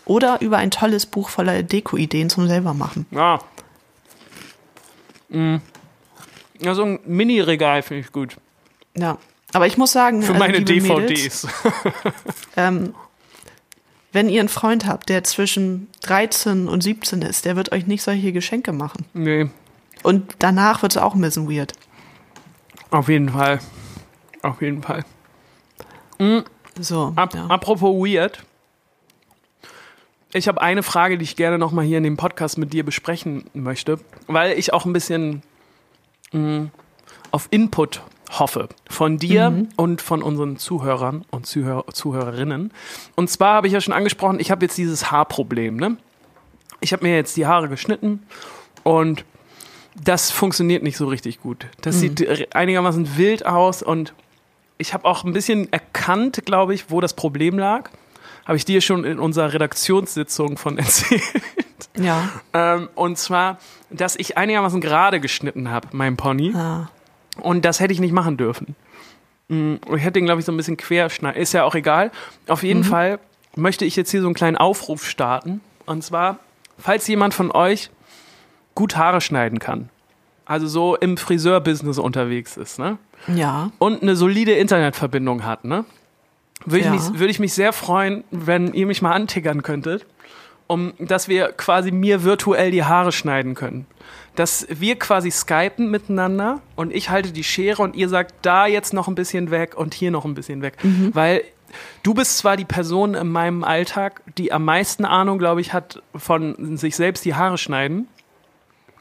Oder über ein tolles Buch voller Deko-Ideen zum selbermachen.
Ja. Mm. Ja, so ein Mini-Regal finde ich gut.
Ja. Aber ich muss sagen,
Für
also,
meine DVDs.
Mädels, ähm, wenn ihr einen Freund habt, der zwischen 13 und 17 ist, der wird euch nicht solche Geschenke machen.
nee,
Und danach wird es auch ein bisschen weird.
auf jeden Fall. Auf jeden Fall.
So.
Ap
ja.
Apropos weird. Ich habe eine Frage, die ich gerne nochmal hier in dem Podcast mit dir besprechen möchte, weil ich auch ein bisschen mh, auf Input hoffe von dir und von unseren Zuhörern und Zuhör Zuhörerinnen. Und zwar habe ich ja schon angesprochen, ich habe jetzt dieses Haarproblem. Ne? Ich habe mir jetzt die Haare geschnitten und das funktioniert nicht so richtig gut. Das sieht einigermaßen wild aus und ich habe auch ein bisschen erkannt, glaube ich, wo das Problem lag. Habe ich dir schon in unserer Redaktionssitzung von erzählt.
ja.
ähm, und zwar, dass ich einigermaßen gerade geschnitten habe, mein Pony.
Ah.
Und das hätte ich nicht machen dürfen. Mm, Ich hätte ihn, glaube ich, so ein bisschen querschneiden. Ist ja auch egal. Auf jeden Fall möchte ich jetzt hier so einen kleinen Aufruf starten. Und zwar, falls jemand von euch gut Haare schneiden kann, also so im Friseur-Business unterwegs ist, ne?
Ja.
und eine solide Internetverbindung hat, ne? Würde
Ja.
ich, mich, würde ich mich sehr freuen, wenn ihr mich mal antickern könntet, um dass wir quasi mir virtuell die Haare schneiden können. Dass wir quasi skypen miteinander und ich halte die Schere und ihr sagt da jetzt noch ein bisschen weg und hier noch ein bisschen weg. Weil du bist zwar die Person in meinem Alltag, die am meisten Ahnung, glaube ich, hat von sich selbst die Haare schneiden.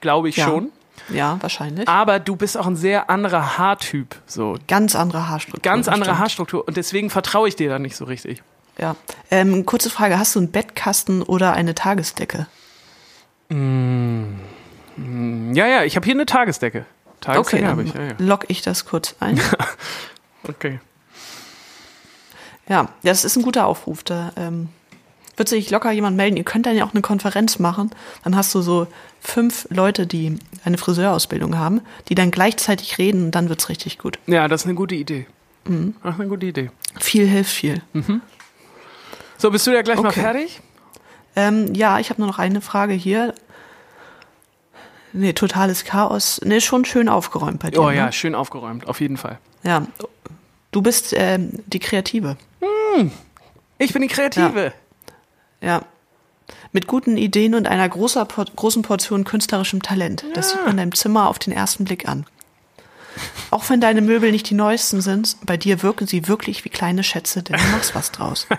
Glaube ich
Ja.
schon.
Ja, wahrscheinlich.
Aber du bist auch ein sehr anderer Haartyp. So,
Ganz andere Haarstruktur.
ganz andere
stimmt.
Haarstruktur und deswegen vertraue ich dir da nicht so richtig.
Ja. Ähm, kurze Frage: Hast du einen Bettkasten oder eine Tagesdecke?
Ja, ja, ich habe hier eine Tagesdecke.
Okay,
Tagesdecke
dann
habe ich. Ja, ja.
lock ich das kurz ein.
Okay.
Ja, das ist ein guter Aufruf. Da ähm, wird sich locker jemand melden. Ihr könnt dann ja auch eine Konferenz machen. Dann hast du so fünf Leute, die eine Friseurausbildung haben, die dann gleichzeitig reden und dann wird's richtig gut.
Ja, das ist eine gute Idee.
Mhm.
Das ist eine gute Idee.
Viel hilft viel.
So, bist du ja gleich mal
Okay.
fertig?
Ähm, ja, ich habe nur noch eine Frage hier. Nee, totales Chaos. Nee, schon schön aufgeräumt bei dir.
Oh
ne?
ja, schön aufgeräumt, auf jeden Fall.
Ja. Du bist ähm, die Kreative.
Ich bin die Kreative.
Ja. Mit guten Ideen und einer großer, großen Portion künstlerischem Talent. Das sieht man deinem Zimmer auf den ersten Blick an. Auch wenn deine Möbel nicht die neuesten sind, bei dir wirken sie wirklich wie kleine Schätze, denn du machst was draus.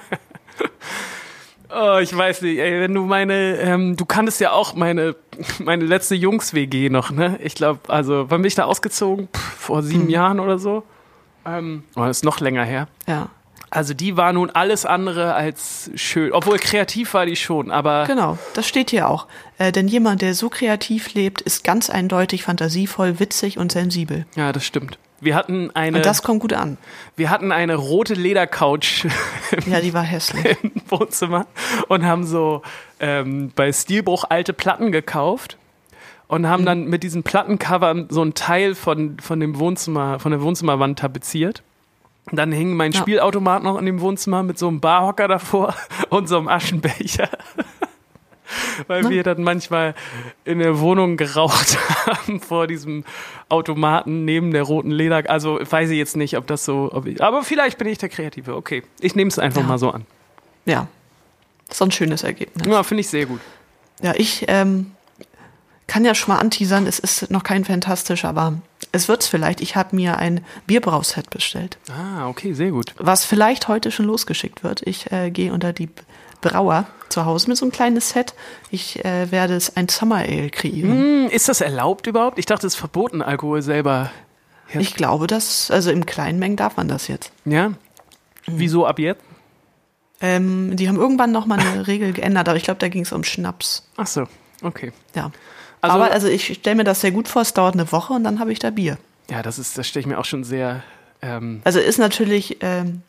Oh, ich weiß nicht, ey, wenn du meine, ähm, du kanntest ja auch meine, meine letzte Jungs-WG noch, ne? Ich glaube, also, wann bin ich da ausgezogen? Pff, vor sieben
Hm.
Jahren oder so. Ähm, oh, das ist noch länger her.
Ja,
Also die war nun alles andere als schön. Obwohl kreativ war die schon, aber
genau. Das steht hier auch. Äh, denn jemand, der so kreativ lebt, ist ganz eindeutig fantasievoll, witzig und sensibel.
ja, das stimmt. Wir hatten eine,
Und das kommt gut an.
wir hatten eine rote Ledercouch
Ja, die war hässlich.
im Wohnzimmer und haben so ähm, bei Stilbruch alte Platten gekauft. und
Mhm.
haben dann mit diesen Plattencovern so ein Teil von, von dem Wohnzimmer, von der Wohnzimmerwand tapeziert. Dann hing mein
Ja.
Spielautomat noch in dem Wohnzimmer mit so einem Barhocker davor und so einem Aschenbecher. Weil
Ne?
wir dann manchmal in der Wohnung geraucht haben vor diesem Automaten neben der roten Leder. Also weiß ich jetzt nicht, ob das so. Ob ich, aber vielleicht bin ich der Kreative. Okay, ich nehme es einfach
Ja.
mal so an.
Ja. So ein schönes Ergebnis.
Ja, finde ich sehr gut.
Ja, ich ähm, kann ja schon mal anteasern, es ist noch kein Fantastisch, aber es wird's vielleicht. Ich habe mir ein Bierbrauset bestellt,
Ah, okay, sehr gut.
was vielleicht heute schon losgeschickt wird. Ich äh, gehe unter die Brauer zu Hause mit so einem kleines Set. Ich äh, werde es ein Summer Ale kreieren.
Hm, ist das erlaubt überhaupt? Ich dachte, es ist verboten, Alkohol selber. Ja.
Ich glaube, dass, also im kleinen Mengen darf man das jetzt.
Ja? Wieso ab jetzt?
Ähm, die haben irgendwann noch mal eine Regel geändert, aber ich glaube, da ging es um Schnaps.
Ach so, okay.
Ja.
Also-
aber also ich stelle mir das sehr gut vor, es dauert eine Woche und dann habe ich da Bier.
Ja, das ist, das stelle ich mir auch schon sehr. Ähm,
Also ist natürlich, ähm,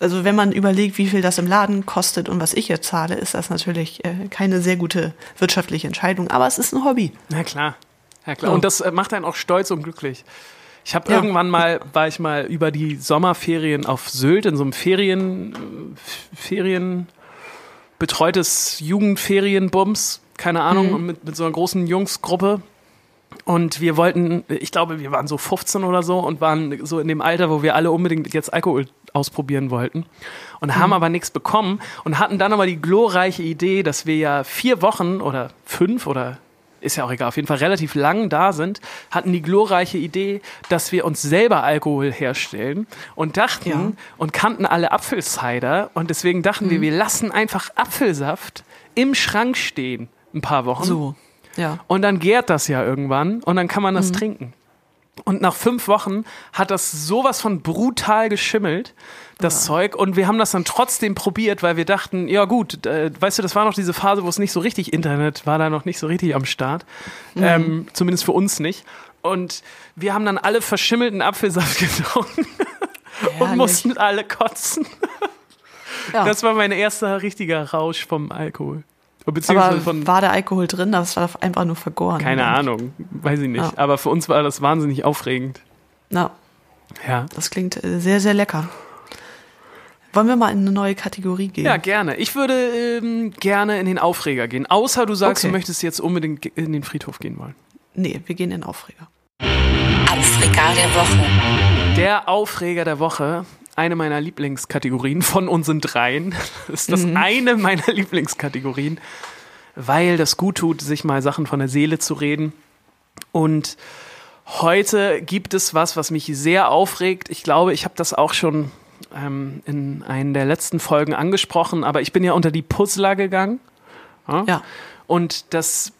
also wenn man überlegt, wie viel das im Laden kostet und was ich jetzt zahle, ist das natürlich äh, keine sehr gute wirtschaftliche Entscheidung. Aber es ist ein Hobby.
na klar. Ja, klar.
So.
Und das äh, macht einen auch stolz und glücklich. Ich habe
Ja.
irgendwann mal, war ich mal über die Sommerferien auf Sylt in so einem Ferien, Ferien, betreutes Jugendferienbums, keine Ahnung, mit, mit so einer großen Jungsgruppe. Und wir wollten, ich glaube, wir waren so 15 oder so und waren so in dem Alter, wo wir alle unbedingt jetzt Alkohol ausprobieren wollten und haben aber nichts bekommen und hatten dann aber die glorreiche Idee, dass wir ja vier Wochen oder fünf oder ist ja auch egal, auf jeden Fall relativ lang da sind, hatten die glorreiche Idee, dass wir uns selber Alkohol herstellen und dachten
Ja.
und kannten alle Apfelcider und deswegen dachten wir, wir lassen einfach Apfelsaft im Schrank stehen ein paar Wochen.
So. Ja.
Und dann gärt das ja irgendwann und dann kann man das trinken. Und nach fünf Wochen hat das sowas von brutal geschimmelt, das Zeug. Und wir haben das dann trotzdem probiert, weil wir dachten, ja gut, äh, weißt du, das war noch diese Phase, wo es nicht so richtig Internet war, da noch nicht so richtig am Start. Ähm, zumindest für uns nicht. Und wir haben dann alle verschimmelten Apfelsaft getrunken und mussten alle kotzen.
Ja.
Das war mein erster richtiger Rausch vom Alkohol. Beziehungsweise
Aber
von
war der Alkohol drin? Das war einfach nur vergoren.
keine
oder?
Ahnung, weiß ich nicht.
Ja.
Aber für uns war das wahnsinnig aufregend.
Ja,
Ja.
das klingt äh, sehr, sehr lecker. Wollen wir mal in eine neue Kategorie gehen?
Ja, gerne. Ich würde ähm, gerne in den Aufreger gehen. Außer du sagst,
Okay.
du möchtest jetzt unbedingt in den Friedhof gehen wollen.
Nee, wir gehen in den Aufreger.
Aufreger der Woche.
Der Aufreger der Woche, eine meiner Lieblingskategorien von unseren dreien, ist das eine meiner Lieblingskategorien, weil das gut tut, sich mal Sachen von der Seele zu reden. Und heute gibt es was, was mich sehr aufregt. Ich glaube, ich habe das auch schon ähm, in einer der letzten Folgen angesprochen, aber ich bin ja unter die Puzzler gegangen.
Ja.
Und das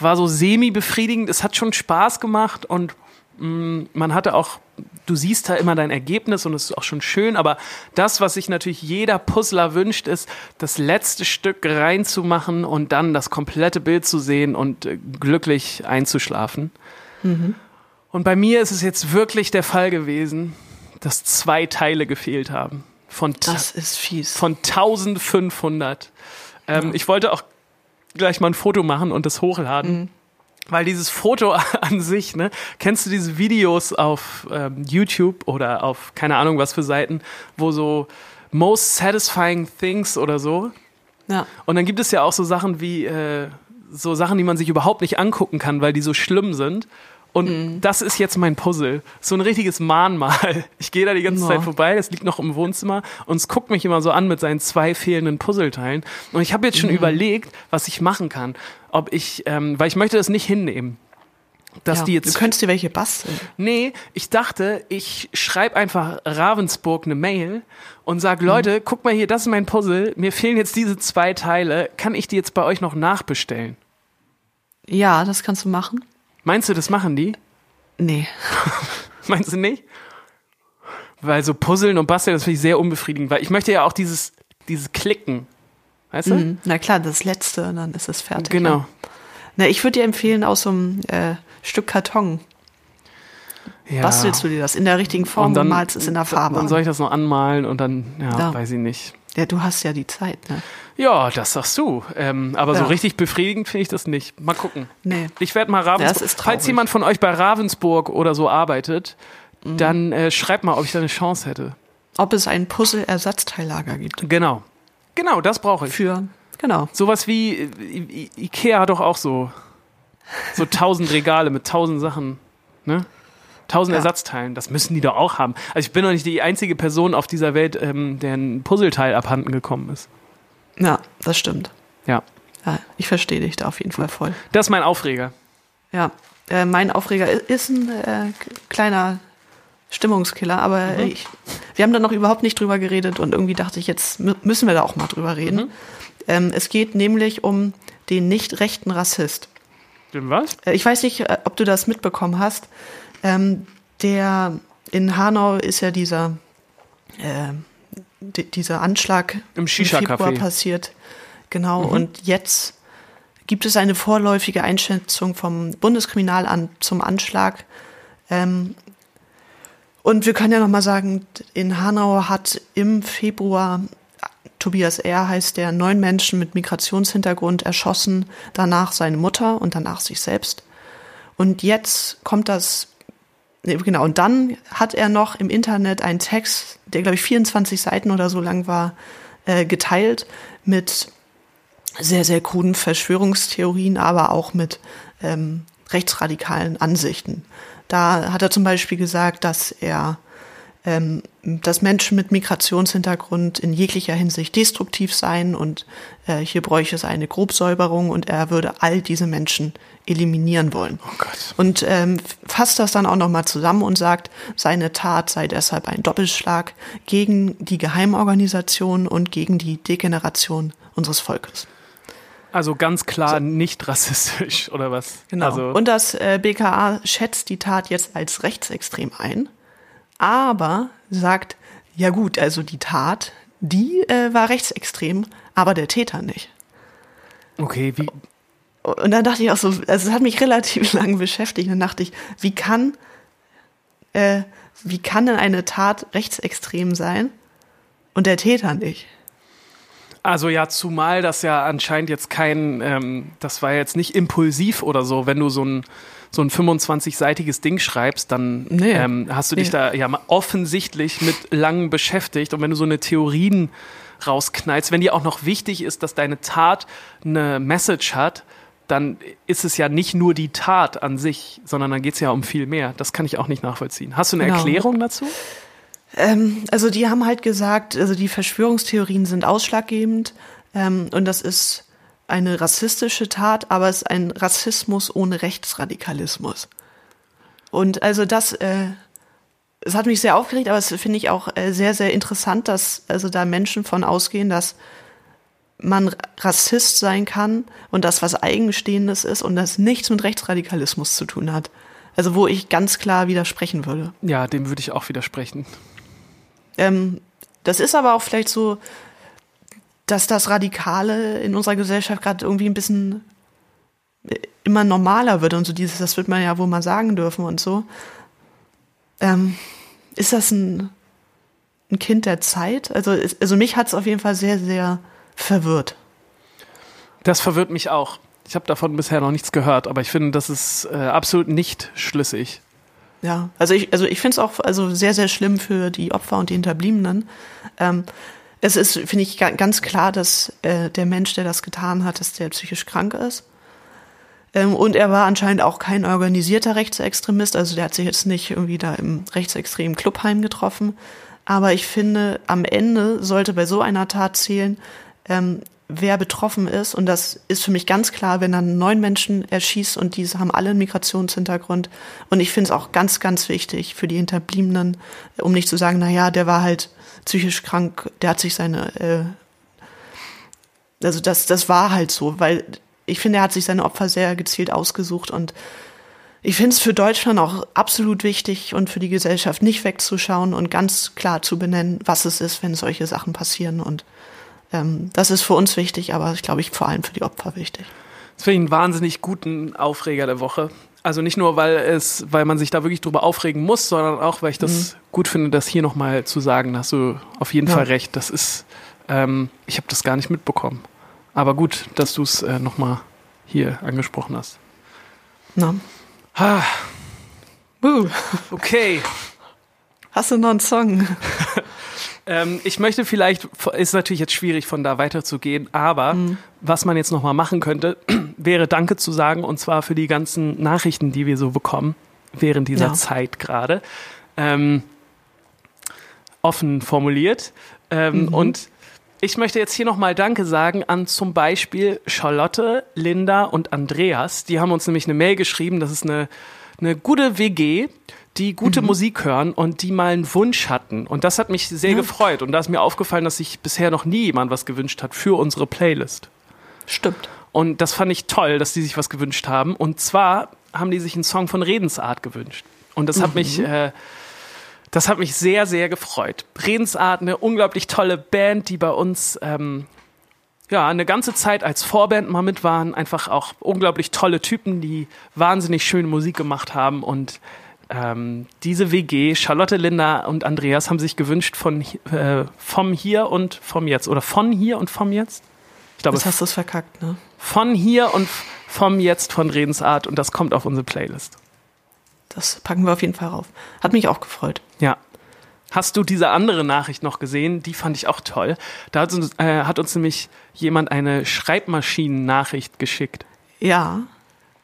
war so semi-befriedigend. Es hat schon Spaß gemacht und man hatte auch, du siehst da immer dein Ergebnis und es ist auch schon schön, aber das, was sich natürlich jeder Puzzler wünscht, ist, das letzte Stück reinzumachen und dann das komplette Bild zu sehen und äh, glücklich einzuschlafen. Und bei mir ist es jetzt wirklich der Fall gewesen, dass zwei Teile gefehlt haben. Von,
Das ist fies.
von 1500. Ähm, Ich wollte auch gleich mal ein Foto machen und das hochladen. Weil dieses Foto an sich, ne, kennst du diese Videos auf ähm, YouTube oder auf keine Ahnung was für Seiten, wo so most satisfying things oder so.
ja.
Und dann gibt es ja auch so Sachen wie äh, so Sachen, die man sich überhaupt nicht angucken kann, weil die so schlimm sind. Und das ist jetzt mein Puzzle. So ein richtiges Mahnmal. Ich gehe da die ganze
Ja.
Zeit vorbei, das liegt noch im Wohnzimmer und es guckt mich immer so an mit seinen zwei fehlenden Puzzleteilen. Und ich habe jetzt schon überlegt, was ich machen kann. Ob ich, ähm, weil ich möchte das nicht hinnehmen. Dass
ja.
die jetzt
du könntest dir welche basteln.
Nee, ich dachte, ich schreibe einfach Ravensburg eine Mail und sag, Leute, guck mal hier, das ist mein Puzzle. Mir fehlen jetzt diese zwei Teile. Kann ich die jetzt bei euch noch nachbestellen?
Ja, das kannst du machen.
Meinst du, das machen die?
Nee.
Meinst du nicht? Weil so Puzzeln und Basteln, das finde ich sehr unbefriedigend, weil ich möchte ja auch dieses, dieses Klicken. Weißt du?
Mhm. Na klar, das letzte, und dann ist es fertig.
Genau.
Ja. Na, ich würde dir empfehlen, aus so einem äh, Stück Karton
Ja.
bastelst du dir das in der richtigen Form und, malst es in der Farbe.
Dann
an.
soll ich das noch anmalen und dann, ja,
Ja.
weiß ich nicht.
Ja, du hast ja die Zeit, ne?
Ja, das sagst du. Ähm, aber so
Ja.
richtig befriedigend finde ich das nicht. Mal gucken.
Nee.
Ich werde mal Ravensburg.
Ja.
Falls jemand von euch bei Ravensburg oder so arbeitet,
Mhm.
dann äh, schreibt mal, ob ich da eine Chance hätte.
Ob es ein Puzzle-Ersatzteillager gibt.
Genau. Genau, das brauche ich.
Für, genau.
Sowas wie äh, I I Ikea hat doch auch so so tausend Regale mit tausend Sachen, ne? Tausend
Ja.
Ersatzteilen. Das müssen die doch auch haben. Also ich bin doch nicht die einzige Person auf dieser Welt, ähm, der ein Puzzleteil abhanden gekommen ist.
Ja, das stimmt.
Ja,
Ja, ich verstehe dich da auf jeden Fall voll.
das ist mein Aufreger.
Ja, äh, mein Aufreger ist ein äh, kleiner Stimmungskiller, aber ich, wir haben da noch überhaupt nicht drüber geredet und irgendwie dachte ich, jetzt mü- müssen wir da auch mal drüber reden. Ähm, es geht nämlich um den nicht rechten Rassist.
Dem was?
Äh, Ich weiß nicht, äh, ob du das mitbekommen hast. Ähm, der in Hanau ist ja dieser, äh, di- dieser Anschlag
Im Shisha-Café.
Februar passiert. Genau. Und jetzt gibt es eine vorläufige Einschätzung vom Bundeskriminalamt zum Anschlag. Ähm, und wir können ja noch mal sagen, in Hanau hat im Februar Tobias R. heißt der neun Menschen mit Migrationshintergrund erschossen, danach seine Mutter und danach sich selbst. Und jetzt kommt das, genau, und dann hat er noch im Internet einen Text, der glaube ich 24 Seiten oder so lang war, äh, geteilt mit sehr, sehr kruden Verschwörungstheorien, aber auch mit ähm, rechtsradikalen Ansichten. Da hat er zum Beispiel gesagt, dass er ähm, dass Menschen mit Migrationshintergrund in jeglicher Hinsicht destruktiv seien und äh, hier bräuchte es eine Grobsäuberung und er würde all diese Menschen eliminieren wollen.
Oh Gott.
Und ähm, fasst das dann auch nochmal zusammen und sagt, seine Tat sei deshalb ein Doppelschlag gegen die Geheimorganisation und gegen die Degeneration unseres Volkes.
Also ganz klar nicht rassistisch oder was?
Genau.
Also,
und das äh, BKA schätzt die Tat jetzt als rechtsextrem ein, aber sagt, ja gut, also die Tat, die äh, war rechtsextrem, aber der Täter nicht.
okay, wie
Und dann dachte ich auch so, also es hat mich relativ lange beschäftigt. Und dann dachte ich, wie kann, äh, wie kann denn eine Tat rechtsextrem sein und der Täter nicht?
Also ja, zumal das ja anscheinend jetzt kein, ähm, das war jetzt nicht impulsiv oder so, wenn du so ein so ein 25-seitiges Ding schreibst, dann
Nee.
ähm, hast du dich
Nee.
da ja mal offensichtlich mit langem beschäftigt. Und wenn du so eine Theorien rausknallst, wenn dir auch noch wichtig ist, dass deine Tat eine Message hat, dann ist es ja nicht nur die Tat an sich, sondern dann geht es ja um viel mehr. Das kann ich auch nicht nachvollziehen. Hast du eine
Genau.
Erklärung dazu?
Ähm, also die haben halt gesagt, also die Verschwörungstheorien sind ausschlaggebend ähm, und das ist eine rassistische Tat, aber es ist ein Rassismus ohne Rechtsradikalismus. Und also das, äh, es hat mich sehr aufgeregt, aber es finde ich auch äh, sehr, sehr interessant, dass also da Menschen von ausgehen, dass man Rassist sein kann und das was Eigenstehendes ist und das nichts mit Rechtsradikalismus zu tun hat. Also wo ich ganz klar widersprechen würde.
Ja, dem würde ich auch widersprechen.
Ähm, das ist aber auch vielleicht so, dass das Radikale in unserer Gesellschaft gerade irgendwie ein bisschen äh, immer normaler wird und so dieses, das wird man ja wohl mal sagen dürfen und so. Ähm, ist das ein, ein Kind der Zeit? Also, also mich hat es auf jeden Fall sehr, sehr verwirrt.
Das verwirrt mich auch. Ich habe davon bisher noch nichts gehört, aber ich finde, das ist äh, absolut nicht schlüssig.
Ja, also ich, also ich finde es auch also sehr, sehr schlimm für die Opfer und die Hinterbliebenen. Ähm, es ist, finde ich, ga- ganz klar, dass äh, der Mensch, der das getan hat, dass der psychisch krank ist. Ähm, und er war anscheinend auch kein organisierter Rechtsextremist, also der hat sich jetzt nicht irgendwie da im rechtsextremen Clubheim getroffen. Aber ich finde, am Ende sollte bei so einer Tat zählen, ähm, wer betroffen ist. Und das ist für mich ganz klar, wenn dann neun Menschen erschießt und diese haben alle einen Migrationshintergrund. Und ich finde es auch ganz, ganz wichtig für die Hinterbliebenen, um nicht zu sagen, na ja, der war halt psychisch krank, der hat sich seine, äh, also das, das war halt so, weil ich finde, er hat sich seine Opfer sehr gezielt ausgesucht und ich finde es für Deutschland auch absolut wichtig und für die Gesellschaft nicht wegzuschauen und ganz klar zu benennen, was es ist, wenn solche Sachen passieren. Und ähm, das ist für uns wichtig, aber ich glaube ich vor allem für die Opfer wichtig.
Das finde ich einen wahnsinnig guten Aufreger der Woche. Also nicht nur, weil es, weil man sich da wirklich drüber aufregen muss, sondern auch, weil ich das gut finde, das hier nochmal zu sagen. Da hast du auf jeden
Ja.
Fall recht. Das ist Ähm, ich habe das gar nicht mitbekommen. Aber gut, dass du es äh, nochmal hier angesprochen hast.
Na. Uh,
okay.
hast du noch einen Song?
Ähm, ich möchte vielleicht, ist natürlich jetzt schwierig von da weiterzugehen, aber was man jetzt nochmal machen könnte, wäre Danke zu sagen und zwar für die ganzen Nachrichten, die wir so bekommen während dieser
Ja.
Zeit gerade. Ähm, offen formuliert. Ähm, Und ich möchte jetzt hier nochmal Danke sagen an zum Beispiel Charlotte, Linda und Andreas. Die haben uns nämlich eine Mail geschrieben. Das ist eine, eine gute WG, die gute Musik hören und die mal einen Wunsch hatten. Und das hat mich sehr gefreut. Und da ist mir aufgefallen, dass sich bisher noch nie jemand was gewünscht hat für unsere Playlist.
Stimmt.
Und das fand ich toll, dass die sich was gewünscht haben. Und zwar haben die sich einen Song von Redensart gewünscht. Und das hat mich, äh, das hat mich sehr, sehr gefreut. Redensart, eine unglaublich tolle Band, die bei uns ähm, ja eine ganze Zeit als Vorband mal mit waren. Einfach auch unglaublich tolle Typen, die wahnsinnig schöne Musik gemacht haben. Und ähm, diese WG, Charlotte, Linda und Andreas, haben sich gewünscht von äh, vom Hier und vom Jetzt. Oder von hier und vom Jetzt? Ich glaube,
Jetzt hast du es verkackt, ne?
von hier und vom Jetzt von Redensart und das kommt auf unsere Playlist.
Das packen wir auf jeden Fall rauf. Hat mich auch gefreut.
Ja. Hast du diese andere Nachricht noch gesehen? Die fand ich auch toll. Da hat uns, äh, hat uns nämlich jemand eine Schreibmaschinen-Nachricht geschickt.
Ja,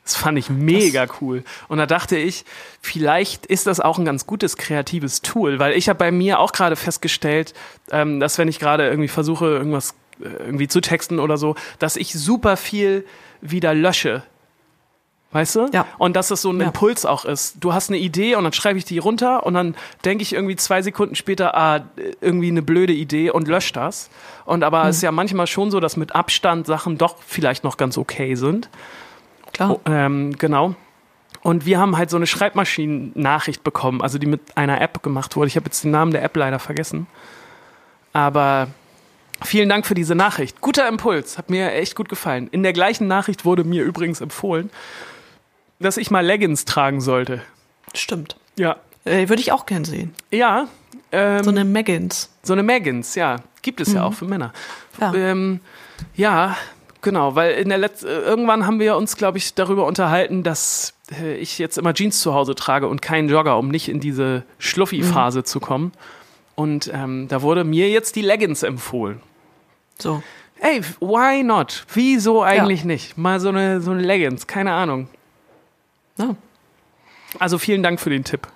Das fand ich mega cool. Und da dachte ich, vielleicht ist das auch ein ganz gutes kreatives Tool, weil ich habe bei mir auch gerade festgestellt, ähm, dass wenn ich gerade irgendwie versuche, irgendwas äh, irgendwie zu texten oder so, dass ich super viel wieder lösche. Weißt du?
Ja.
Und dass es so ein
Ja.
Impuls auch ist. Du hast eine Idee und dann schreibe ich die runter und dann denke ich irgendwie zwei Sekunden später, ah, irgendwie eine blöde Idee und lösche das. Und aber
Mhm.
es ist ja manchmal schon so, dass mit Abstand Sachen doch vielleicht noch ganz okay sind.
Klar.
Oh, ähm, genau. Und wir haben halt so eine Schreibmaschinen-Nachricht bekommen, also die mit einer App gemacht wurde. Ich habe jetzt den Namen der App leider vergessen. Aber vielen Dank für diese Nachricht. Guter Impuls, hat mir echt gut gefallen. In der gleichen Nachricht wurde mir übrigens empfohlen, dass ich mal Leggings tragen sollte.
Stimmt.
Ja.
Äh, Würde ich auch gern sehen.
Ja. Ähm,
So eine Meggins.
So eine Meggins, ja. Gibt es ja auch für Männer.
Ja.
Ähm, ja, genau, weil in der Letz äh, irgendwann haben wir uns, glaube ich, darüber unterhalten, dass äh, ich jetzt immer Jeans zu Hause trage und keinen Jogger, um nicht in diese Schluffi-Phase zu kommen. Und ähm, da wurde mir jetzt die Leggings empfohlen.
So.
Ey, why not? Wieso eigentlich nicht? Mal so eine, so eine Leggings, keine Ahnung.
Ja.
Also vielen Dank für den Tipp.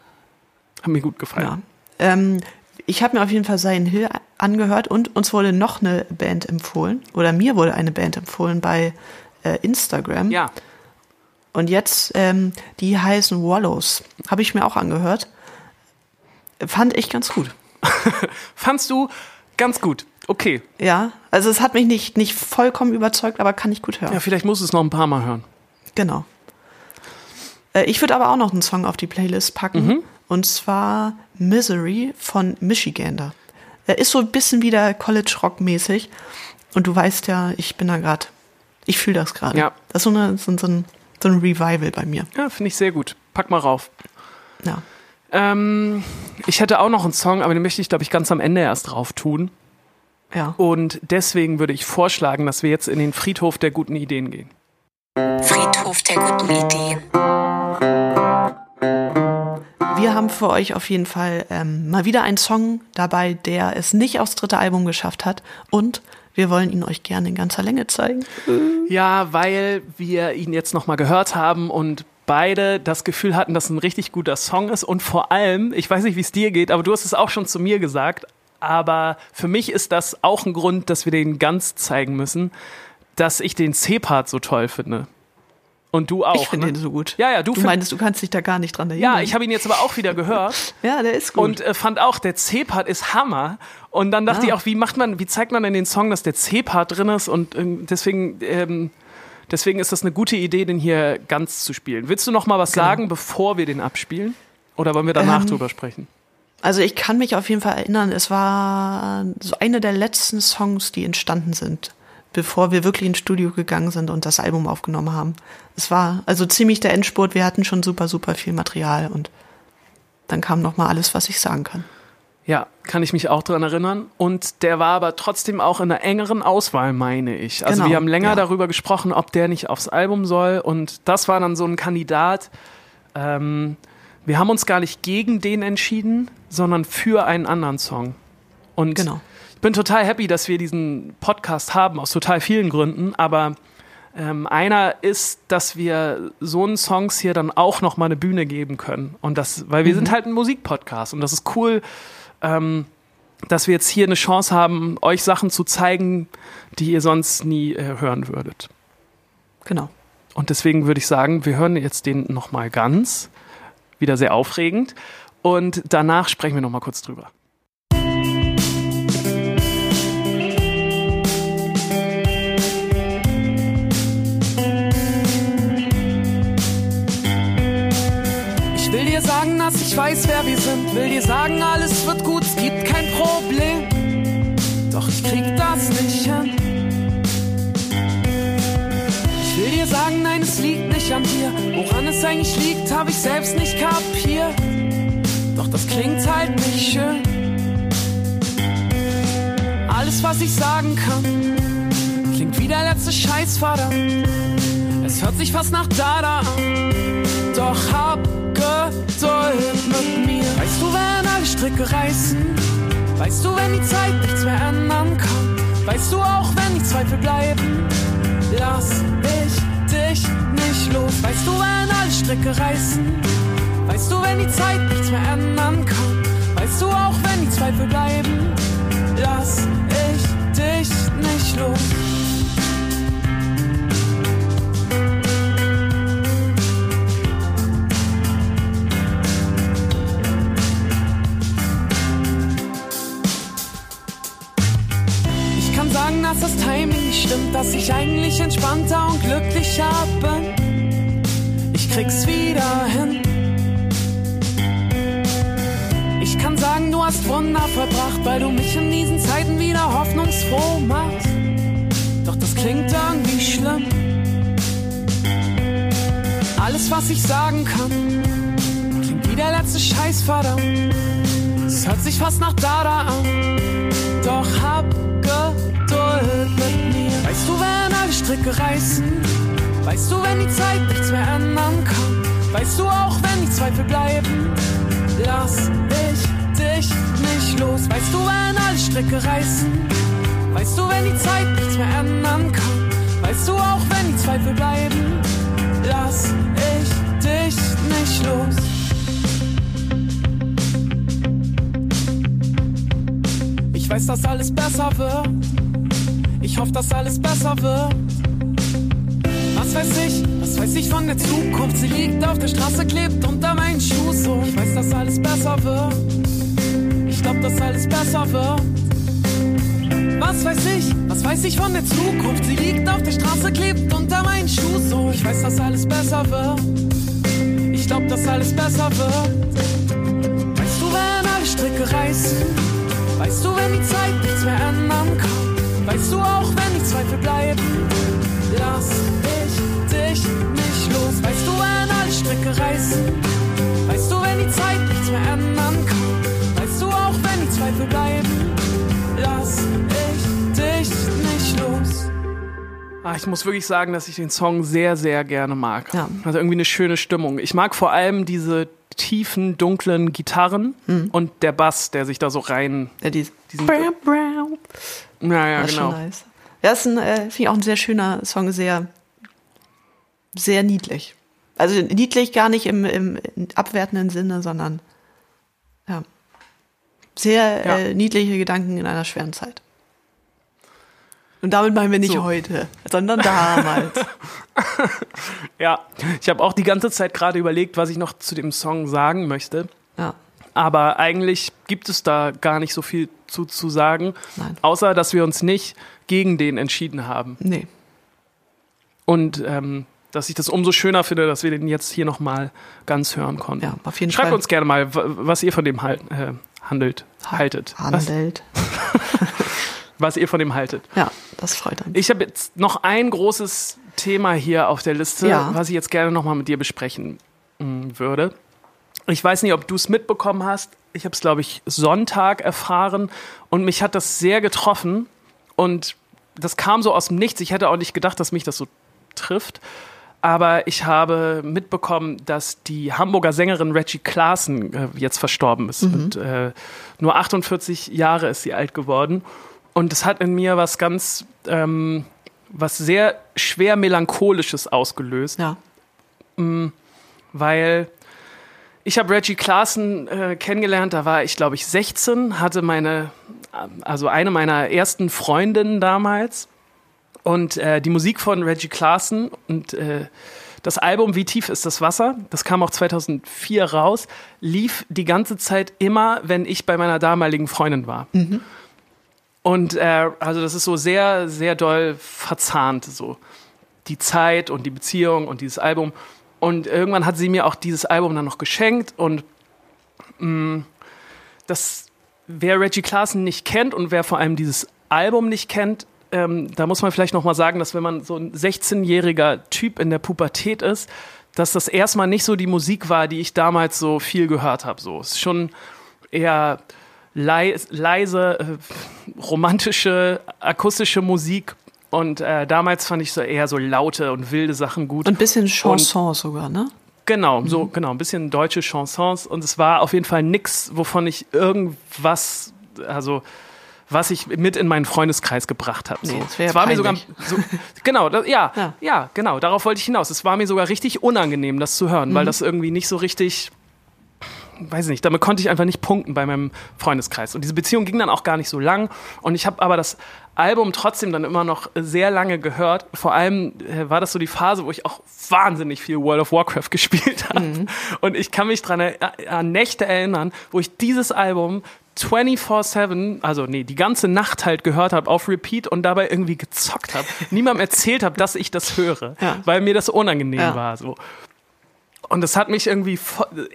Hat mir gut gefallen.
ja. Ähm, ich habe mir auf jeden Fall Sein Hill angehört und uns wurde noch eine Band empfohlen. Oder mir wurde eine Band empfohlen bei äh, Instagram.
ja.
Und jetzt, ähm, die heißen Wallows. Habe ich mir auch angehört. Fand ich ganz gut.
Fandst du ganz gut. Okay.
Ja, also es hat mich nicht, nicht vollkommen überzeugt, aber kann ich gut hören.
Ja, vielleicht musst du es noch ein paar Mal hören.
Genau. Äh, ich würde aber auch noch einen Song auf die Playlist packen. Und zwar Misery von Michigander. Er ist so ein bisschen wieder College-Rock-mäßig. Und du weißt ja, ich bin da gerade, ich fühle das gerade.
Ja.
Das ist so, eine, so, so, ein, so ein Revival bei mir.
Ja, finde ich sehr gut. Pack mal rauf.
Ja.
Ähm, ich hätte auch noch einen Song, aber den möchte ich, glaube ich, ganz am Ende erst drauf tun.
Ja.
Und deswegen würde ich vorschlagen, dass wir jetzt in den Friedhof der guten Ideen gehen.
Friedhof der guten Ideen.
Wir haben für euch auf jeden Fall ähm, mal wieder einen Song dabei, der es nicht aufs dritte Album geschafft hat. Und wir wollen ihn euch gerne in ganzer Länge zeigen.
Ja, weil wir ihn jetzt nochmal gehört haben und beide das Gefühl hatten, dass es ein richtig guter Song ist. Und vor allem, ich weiß nicht, wie es dir geht, aber du hast es auch schon zu mir gesagt, aber für mich ist das auch ein Grund, dass wir den ganz zeigen müssen, dass ich den C-Part so toll finde. Und du auch.
ich finde
ne?
den so gut.
Ja, ja, du
Du meintest, du kannst dich da gar nicht dran erinnern.
Ja, ich habe ihn jetzt aber auch wieder gehört.
Ja, der ist gut.
Und äh, fand auch, der C-Part ist Hammer. Und dann dachte
Ah.
ich auch, wie macht man, wie zeigt man in den Song, dass der C-Part drin ist? Und ähm, deswegen, ähm, deswegen ist das eine gute Idee, den hier ganz zu spielen. Willst du noch mal was sagen, bevor wir den abspielen? Oder wollen wir danach
Ähm,
drüber sprechen?
also ich kann mich auf jeden Fall erinnern, es war so eine der letzten Songs, die entstanden sind, bevor wir wirklich ins Studio gegangen sind und das Album aufgenommen haben. Es war also ziemlich der Endspurt. Wir hatten schon super, super viel Material und dann kam noch mal alles, was ich sagen kann.
Ja, kann ich mich auch dran erinnern. Und der war aber trotzdem auch in einer engeren Auswahl, meine ich. Also
Genau,
wir haben länger
ja.
darüber gesprochen, ob der nicht aufs Album soll. Und das war dann so ein Kandidat. Ähm, wir haben uns gar nicht gegen den entschieden, sondern für einen anderen Song. Und
Genau.
Ich bin total happy, dass wir diesen Podcast haben, aus total vielen Gründen. Aber ähm, einer ist, dass wir so einen Songs hier dann auch noch mal eine Bühne geben können. Und das, weil wir sind halt ein Musikpodcast und das ist cool, ähm, dass wir jetzt hier eine Chance haben, euch Sachen zu zeigen, die ihr sonst nie äh, hören würdet.
Genau.
Und deswegen würde ich sagen, wir hören jetzt den noch mal ganz, wieder sehr aufregend. Und danach sprechen wir noch mal kurz drüber.
Dass ich weiß, wer wir sind. Will dir sagen, alles wird gut, es gibt kein Problem. Doch ich krieg das nicht hin. Ich will dir sagen, nein, es liegt nicht an dir. Woran es eigentlich liegt, hab ich selbst nicht kapiert. Doch das klingt halt nicht schön. Alles, was ich sagen kann, klingt wie der letzte Scheiß, verdammt. Es hört sich fast nach Dada an. Doch hab Geduld mit mir. Weißt du, wenn alle Stricke reißen? Weißt du, wenn die Zeit nichts mehr ändern kann? Weißt du auch, wenn die Zweifel bleiben? Lass ich dich nicht los. Weißt du, wenn alle Stricke reißen? Weißt du, wenn die Zeit nichts mehr ändern kann? Weißt du auch, wenn die Zweifel bleiben? Lass ich dich nicht los. Dass ich eigentlich entspannter und glücklicher bin. Ich krieg's wieder hin. Ich kann sagen, du hast Wunder vollbracht, weil du mich in diesen Zeiten wieder hoffnungsfroh machst. Doch das klingt irgendwie schlimm. Alles, was ich sagen kann, klingt wie der letzte Scheiß, verdammt. Es hört sich fast nach Dada an. Doch hab Stricke? Weißt du, wenn die Zeit nichts mehr ändern kann? Weißt du auch, wenn die Zweifel bleiben? Lass ich dich nicht los. Weißt du, wenn alle Stricke reißen? Weißt du, wenn die Zeit nichts mehr ändern kann? Weißt du auch, wenn die Zweifel bleiben? Lass ich dich nicht los. Ich weiß, dass alles besser wird. Ich hoffe, dass alles besser wird. Was weiß ich, was weiß ich von der Zukunft? Sie liegt auf der Straße, klebt unter meinen Schuh so. Ich weiß, dass alles besser wird. Ich glaub, dass alles besser wird. Was weiß ich, was weiß ich von der Zukunft? Sie liegt auf der Straße, klebt unter meinen Schuh so. Ich weiß, dass alles besser wird. Ich glaub, dass alles besser wird. Weißt du, wenn alle Stricke reißen? Weißt du, wenn die Zeit nichts mehr ändern kann? Weißt du auch, wenn die Zweifel bleiben? Lass ich dich nicht los. Weißt du, wenn alle Stricke reißen? Weißt du, wenn die Zeit nichts mehr ändern kann? Weißt du auch, wenn die Zweifel bleiben? Lass ich dich nicht los.
Ah, ich muss wirklich sagen, dass ich den Song sehr, sehr gerne mag.
Ja.
Also irgendwie eine schöne Stimmung. Ich mag vor allem diese tiefen, dunklen Gitarren
Mhm.
und der Bass, der sich da so rein.
Ja, die,
Diesen-. Ja, ja,
Das ist
genau.
schon nice. Ja, ist ein, äh, finde ich auch ein sehr schöner Song, sehr, sehr niedlich. Also niedlich gar nicht im, im abwertenden Sinne, sondern ja, sehr
Ja.
Äh, niedliche Gedanken in einer schweren Zeit. Und damit meinen wir nicht
So.
heute, sondern damals.
Ja, ich habe auch die ganze Zeit gerade überlegt, was ich noch zu dem Song sagen möchte.
ja,
Aber eigentlich gibt es da gar nicht so viel zu, zu sagen,
Nein.
außer dass wir uns nicht gegen den entschieden haben.
nee.
Und ähm, dass ich das umso schöner finde, dass wir den jetzt hier nochmal ganz hören konnten.
Ja, auf jeden
Schreibt
Fall.
uns gerne mal, was ihr von dem halt, äh, handelt, haltet. Was,
Handelt.
was ihr von dem haltet.
Ja, das freut uns.
Ich habe jetzt noch ein großes Thema hier auf der Liste,
Ja.
was ich jetzt gerne nochmal mit dir besprechen mm, würde. Ich weiß nicht, ob du es mitbekommen hast,
ich habe es, glaube ich, Sonntag erfahren und mich hat das sehr getroffen und das kam so aus dem Nichts. Ich hätte auch nicht gedacht, dass mich das so trifft. Aber ich habe mitbekommen, dass die Hamburger Sängerin Reggie Klaassen äh, jetzt verstorben ist.
Mhm.
Und äh, nur 48 Jahre ist sie alt geworden. Und es hat in mir was ganz, ähm, was sehr schwer melancholisches ausgelöst
Ja.
weil ich habe Reggie Klaassen äh, kennengelernt, da war ich glaube ich 16, hatte meine, also eine meiner ersten Freundinnen damals und äh, die Musik von Reggie Klaassen und äh, das Album Wie tief ist das Wasser, das kam auch 2004 raus, lief die ganze Zeit immer, wenn ich bei meiner damaligen Freundin war. Und äh, also das ist so sehr, sehr doll verzahnt, so die Zeit und die Beziehung und dieses Album. Und irgendwann hat sie mir auch dieses Album dann noch geschenkt und mh, das, wer Reggie Klaassen nicht kennt und wer vor allem dieses Album nicht kennt, ähm, da muss man vielleicht noch mal sagen, dass wenn man so ein 16-jähriger Typ in der Pubertät ist, dass das erstmal nicht so die Musik war, die ich damals so viel gehört habe. So, es ist schon eher lei leise, äh, romantische, akustische Musik. Und äh, damals fand ich so eher so laute und wilde Sachen gut.
Und ein bisschen Chanson sogar, ne?
Genau, so genau, ein bisschen deutsche Chansons und es war auf jeden Fall nix, wovon ich irgendwas, also was ich mit in meinen Freundeskreis gebracht habe. So.
Nee, das
es war mir sogar
peinlich.
so, genau, das, ja,
Ja.
ja, genau, darauf wollte ich hinaus. Es war mir sogar richtig unangenehm, das zu hören,
Mhm.
weil das irgendwie nicht so richtig weiß nicht, damit konnte ich einfach nicht punkten bei meinem Freundeskreis. Und diese Beziehung ging dann auch gar nicht so lang. Und ich habe aber das Album trotzdem dann immer noch sehr lange gehört. Vor allem äh, war das so die Phase, wo ich auch wahnsinnig viel World of Warcraft gespielt habe. Und ich kann mich dran er an Nächte erinnern, wo ich dieses Album 24-7, also nee, die ganze Nacht halt gehört habe auf Repeat und dabei irgendwie gezockt habe. Niemandem erzählt habe, dass ich das höre,
Ja.
weil mir das unangenehm
Ja.
war. So. Und das hat mich irgendwie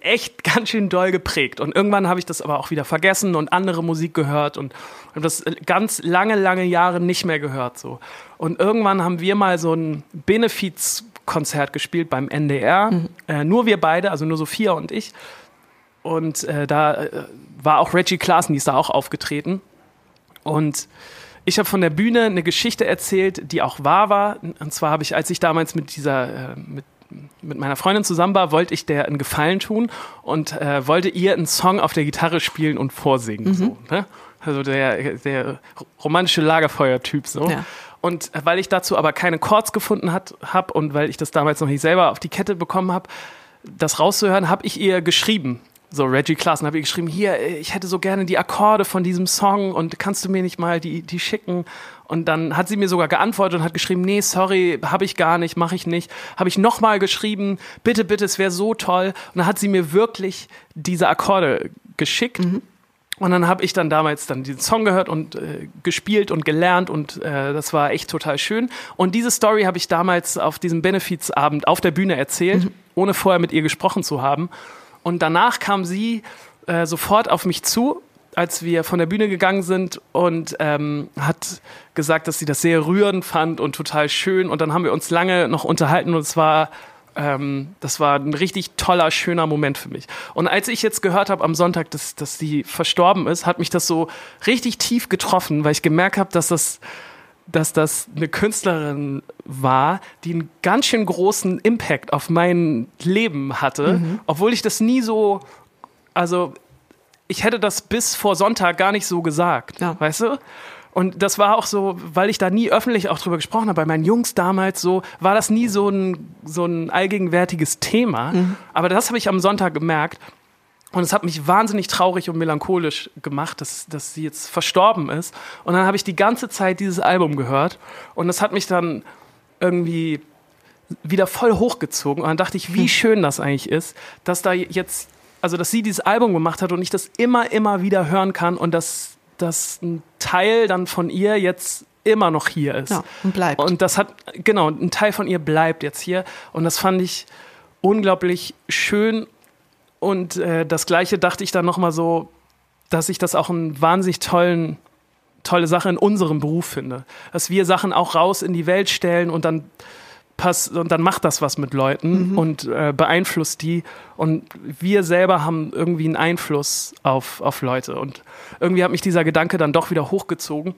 echt ganz schön doll geprägt. Und irgendwann habe ich das aber auch wieder vergessen und andere Musik gehört und habe das ganz lange, lange Jahre nicht mehr gehört. So. Und irgendwann haben wir mal so ein Benefizkonzert gespielt beim NDR. Äh, nur wir beide, also nur Sophia und ich. Und äh, da äh, war auch Reggie Klaassen, die ist da auch aufgetreten. Und ich habe von der Bühne eine Geschichte erzählt, die auch wahr war. Und zwar habe ich, als ich damals mit dieser, äh, mit, mit meiner Freundin zusammen war, wollte ich der einen Gefallen tun und äh, wollte ihr einen Song auf der Gitarre spielen und vorsingen. So, ne? Also der, der romantische Lagerfeuer-Typ so.
Ja.
Und äh, weil ich dazu aber keine Chords gefunden habe und weil ich das damals noch nicht selber auf die Kette bekommen habe, das rauszuhören, habe ich ihr geschrieben. So, Reggie Klaassen habe ihr geschrieben, hier, ich hätte so gerne die Akkorde von diesem Song und kannst du mir nicht mal die, die schicken? Und dann hat sie mir sogar geantwortet und hat geschrieben, nee, sorry, habe ich gar nicht, mache ich nicht. Habe ich nochmal geschrieben, bitte, bitte, es wäre so toll. Und dann hat sie mir wirklich diese Akkorde geschickt. Und dann habe ich dann damals dann diesen Song gehört und äh, gespielt und gelernt und äh, das war echt total schön. Und diese Story habe ich damals auf diesem Benefizabend auf der Bühne erzählt, ohne vorher mit ihr gesprochen zu haben. Und danach kam sie äh, sofort auf mich zu, als wir von der Bühne gegangen sind und ähm, hat gesagt, dass sie das sehr rührend fand und total schön. Und dann haben wir uns lange noch unterhalten und es war ähm, das war ein richtig toller, schöner Moment für mich. Und als ich jetzt gehört habe am Sonntag, dass, dass sie verstorben ist, hat mich das so richtig tief getroffen, weil ich gemerkt habe, dass das, dass das eine Künstlerin war, die einen ganz schön großen Impact auf mein Leben hatte, obwohl ich das nie so, also ich hätte das bis vor Sonntag gar nicht so gesagt,
Ja.
weißt du? Und das war auch so, weil ich da nie öffentlich auch drüber gesprochen habe, bei meinen Jungs damals so, war das nie so ein, so ein allgegenwärtiges Thema. Aber das habe ich am Sonntag gemerkt. Und es hat mich wahnsinnig traurig und melancholisch gemacht, dass, dass sie jetzt verstorben ist. Und dann habe ich die ganze Zeit dieses Album gehört. Und das hat mich dann irgendwie wieder voll hochgezogen. Und dann dachte ich, wie schön das eigentlich ist, dass da jetzt, also dass sie dieses Album gemacht hat und ich das immer, immer wieder hören kann und dass, dass ein Teil dann von ihr jetzt immer noch hier ist.
Ja, und bleibt.
Und das hat, genau, ein Teil von ihr bleibt jetzt hier. Und das fand ich unglaublich schön. Und äh, das Gleiche dachte ich dann nochmal so, dass ich das auch einen wahnsinnig tollen, tolle Sache in unserem Beruf finde. Dass wir Sachen auch raus in die Welt stellen und dann pass und dann macht das was mit Leuten
Mhm.
und äh, beeinflusst die. Und wir selber haben irgendwie einen Einfluss auf, auf Leute. Und irgendwie hat mich dieser Gedanke dann doch wieder hochgezogen.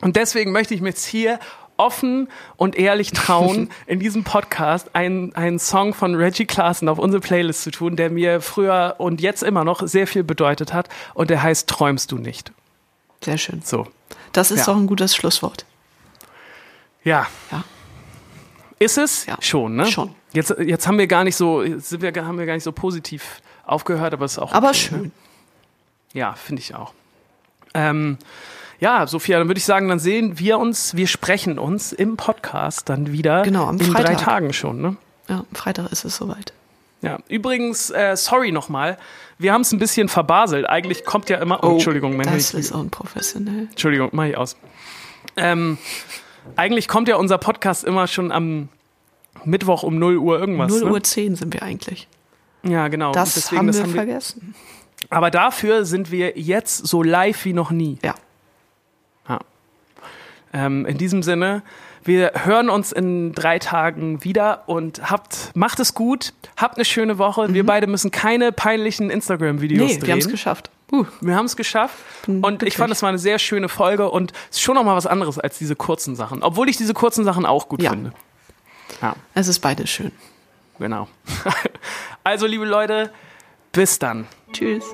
Und deswegen möchte ich mir jetzt hier offen und ehrlich trauen, in diesem Podcast einen, einen Song von Reggie Clarkson auf unsere Playlist zu tun, der mir früher und jetzt immer noch sehr viel bedeutet hat. Und der heißt Träumst du nicht.
Sehr schön.
So.
Das ist
Ja.
doch ein gutes Schlusswort.
Ja.
Ja.
Ist es?
Ja.
Schon, ne?
Schon.
Jetzt, jetzt haben wir gar nicht so, sind wir, haben wir gar nicht so positiv aufgehört, aber es ist auch.
Aber
okay,
schön.
Ne? Ja, finde ich auch. Ähm, ja, Sophia, dann würde ich sagen, dann sehen wir uns, wir sprechen uns im Podcast dann wieder
Genau, am
in drei
Freitag.
Tagen schon, ne?
Ja, am Freitag ist es soweit.
Ja, übrigens, äh, sorry nochmal, wir haben es ein bisschen verbaselt. Eigentlich kommt ja immer. Oh, Entschuldigung, mein
Das
Handy-
ist unprofessionell.
Entschuldigung, mach ich aus. Ähm, eigentlich kommt ja unser Podcast immer schon am Mittwoch um 0 Uhr irgendwas.
0
ne?
Uhr 10 sind wir eigentlich.
Ja, genau.
Das
Deswegen,
haben
das
wir
haben wir,
vergessen.
aber dafür sind wir jetzt so live wie noch nie.
Ja.
Ja. Ähm, in diesem Sinne, wir hören uns in drei Tagen wieder und habt, macht es gut, habt eine schöne Woche. Wir beide müssen keine peinlichen Instagram-Videos
Mhm. Nee,
drehen.
wir haben es geschafft. Uh,
wir haben es geschafft. Und ich fand, es war eine sehr schöne Folge und es ist schon nochmal was anderes als diese kurzen Sachen. Obwohl ich diese kurzen Sachen auch gut
ja.
finde. Ja.
Es ist beides schön.
Genau. also, liebe Leute, bis dann.
Tschüss.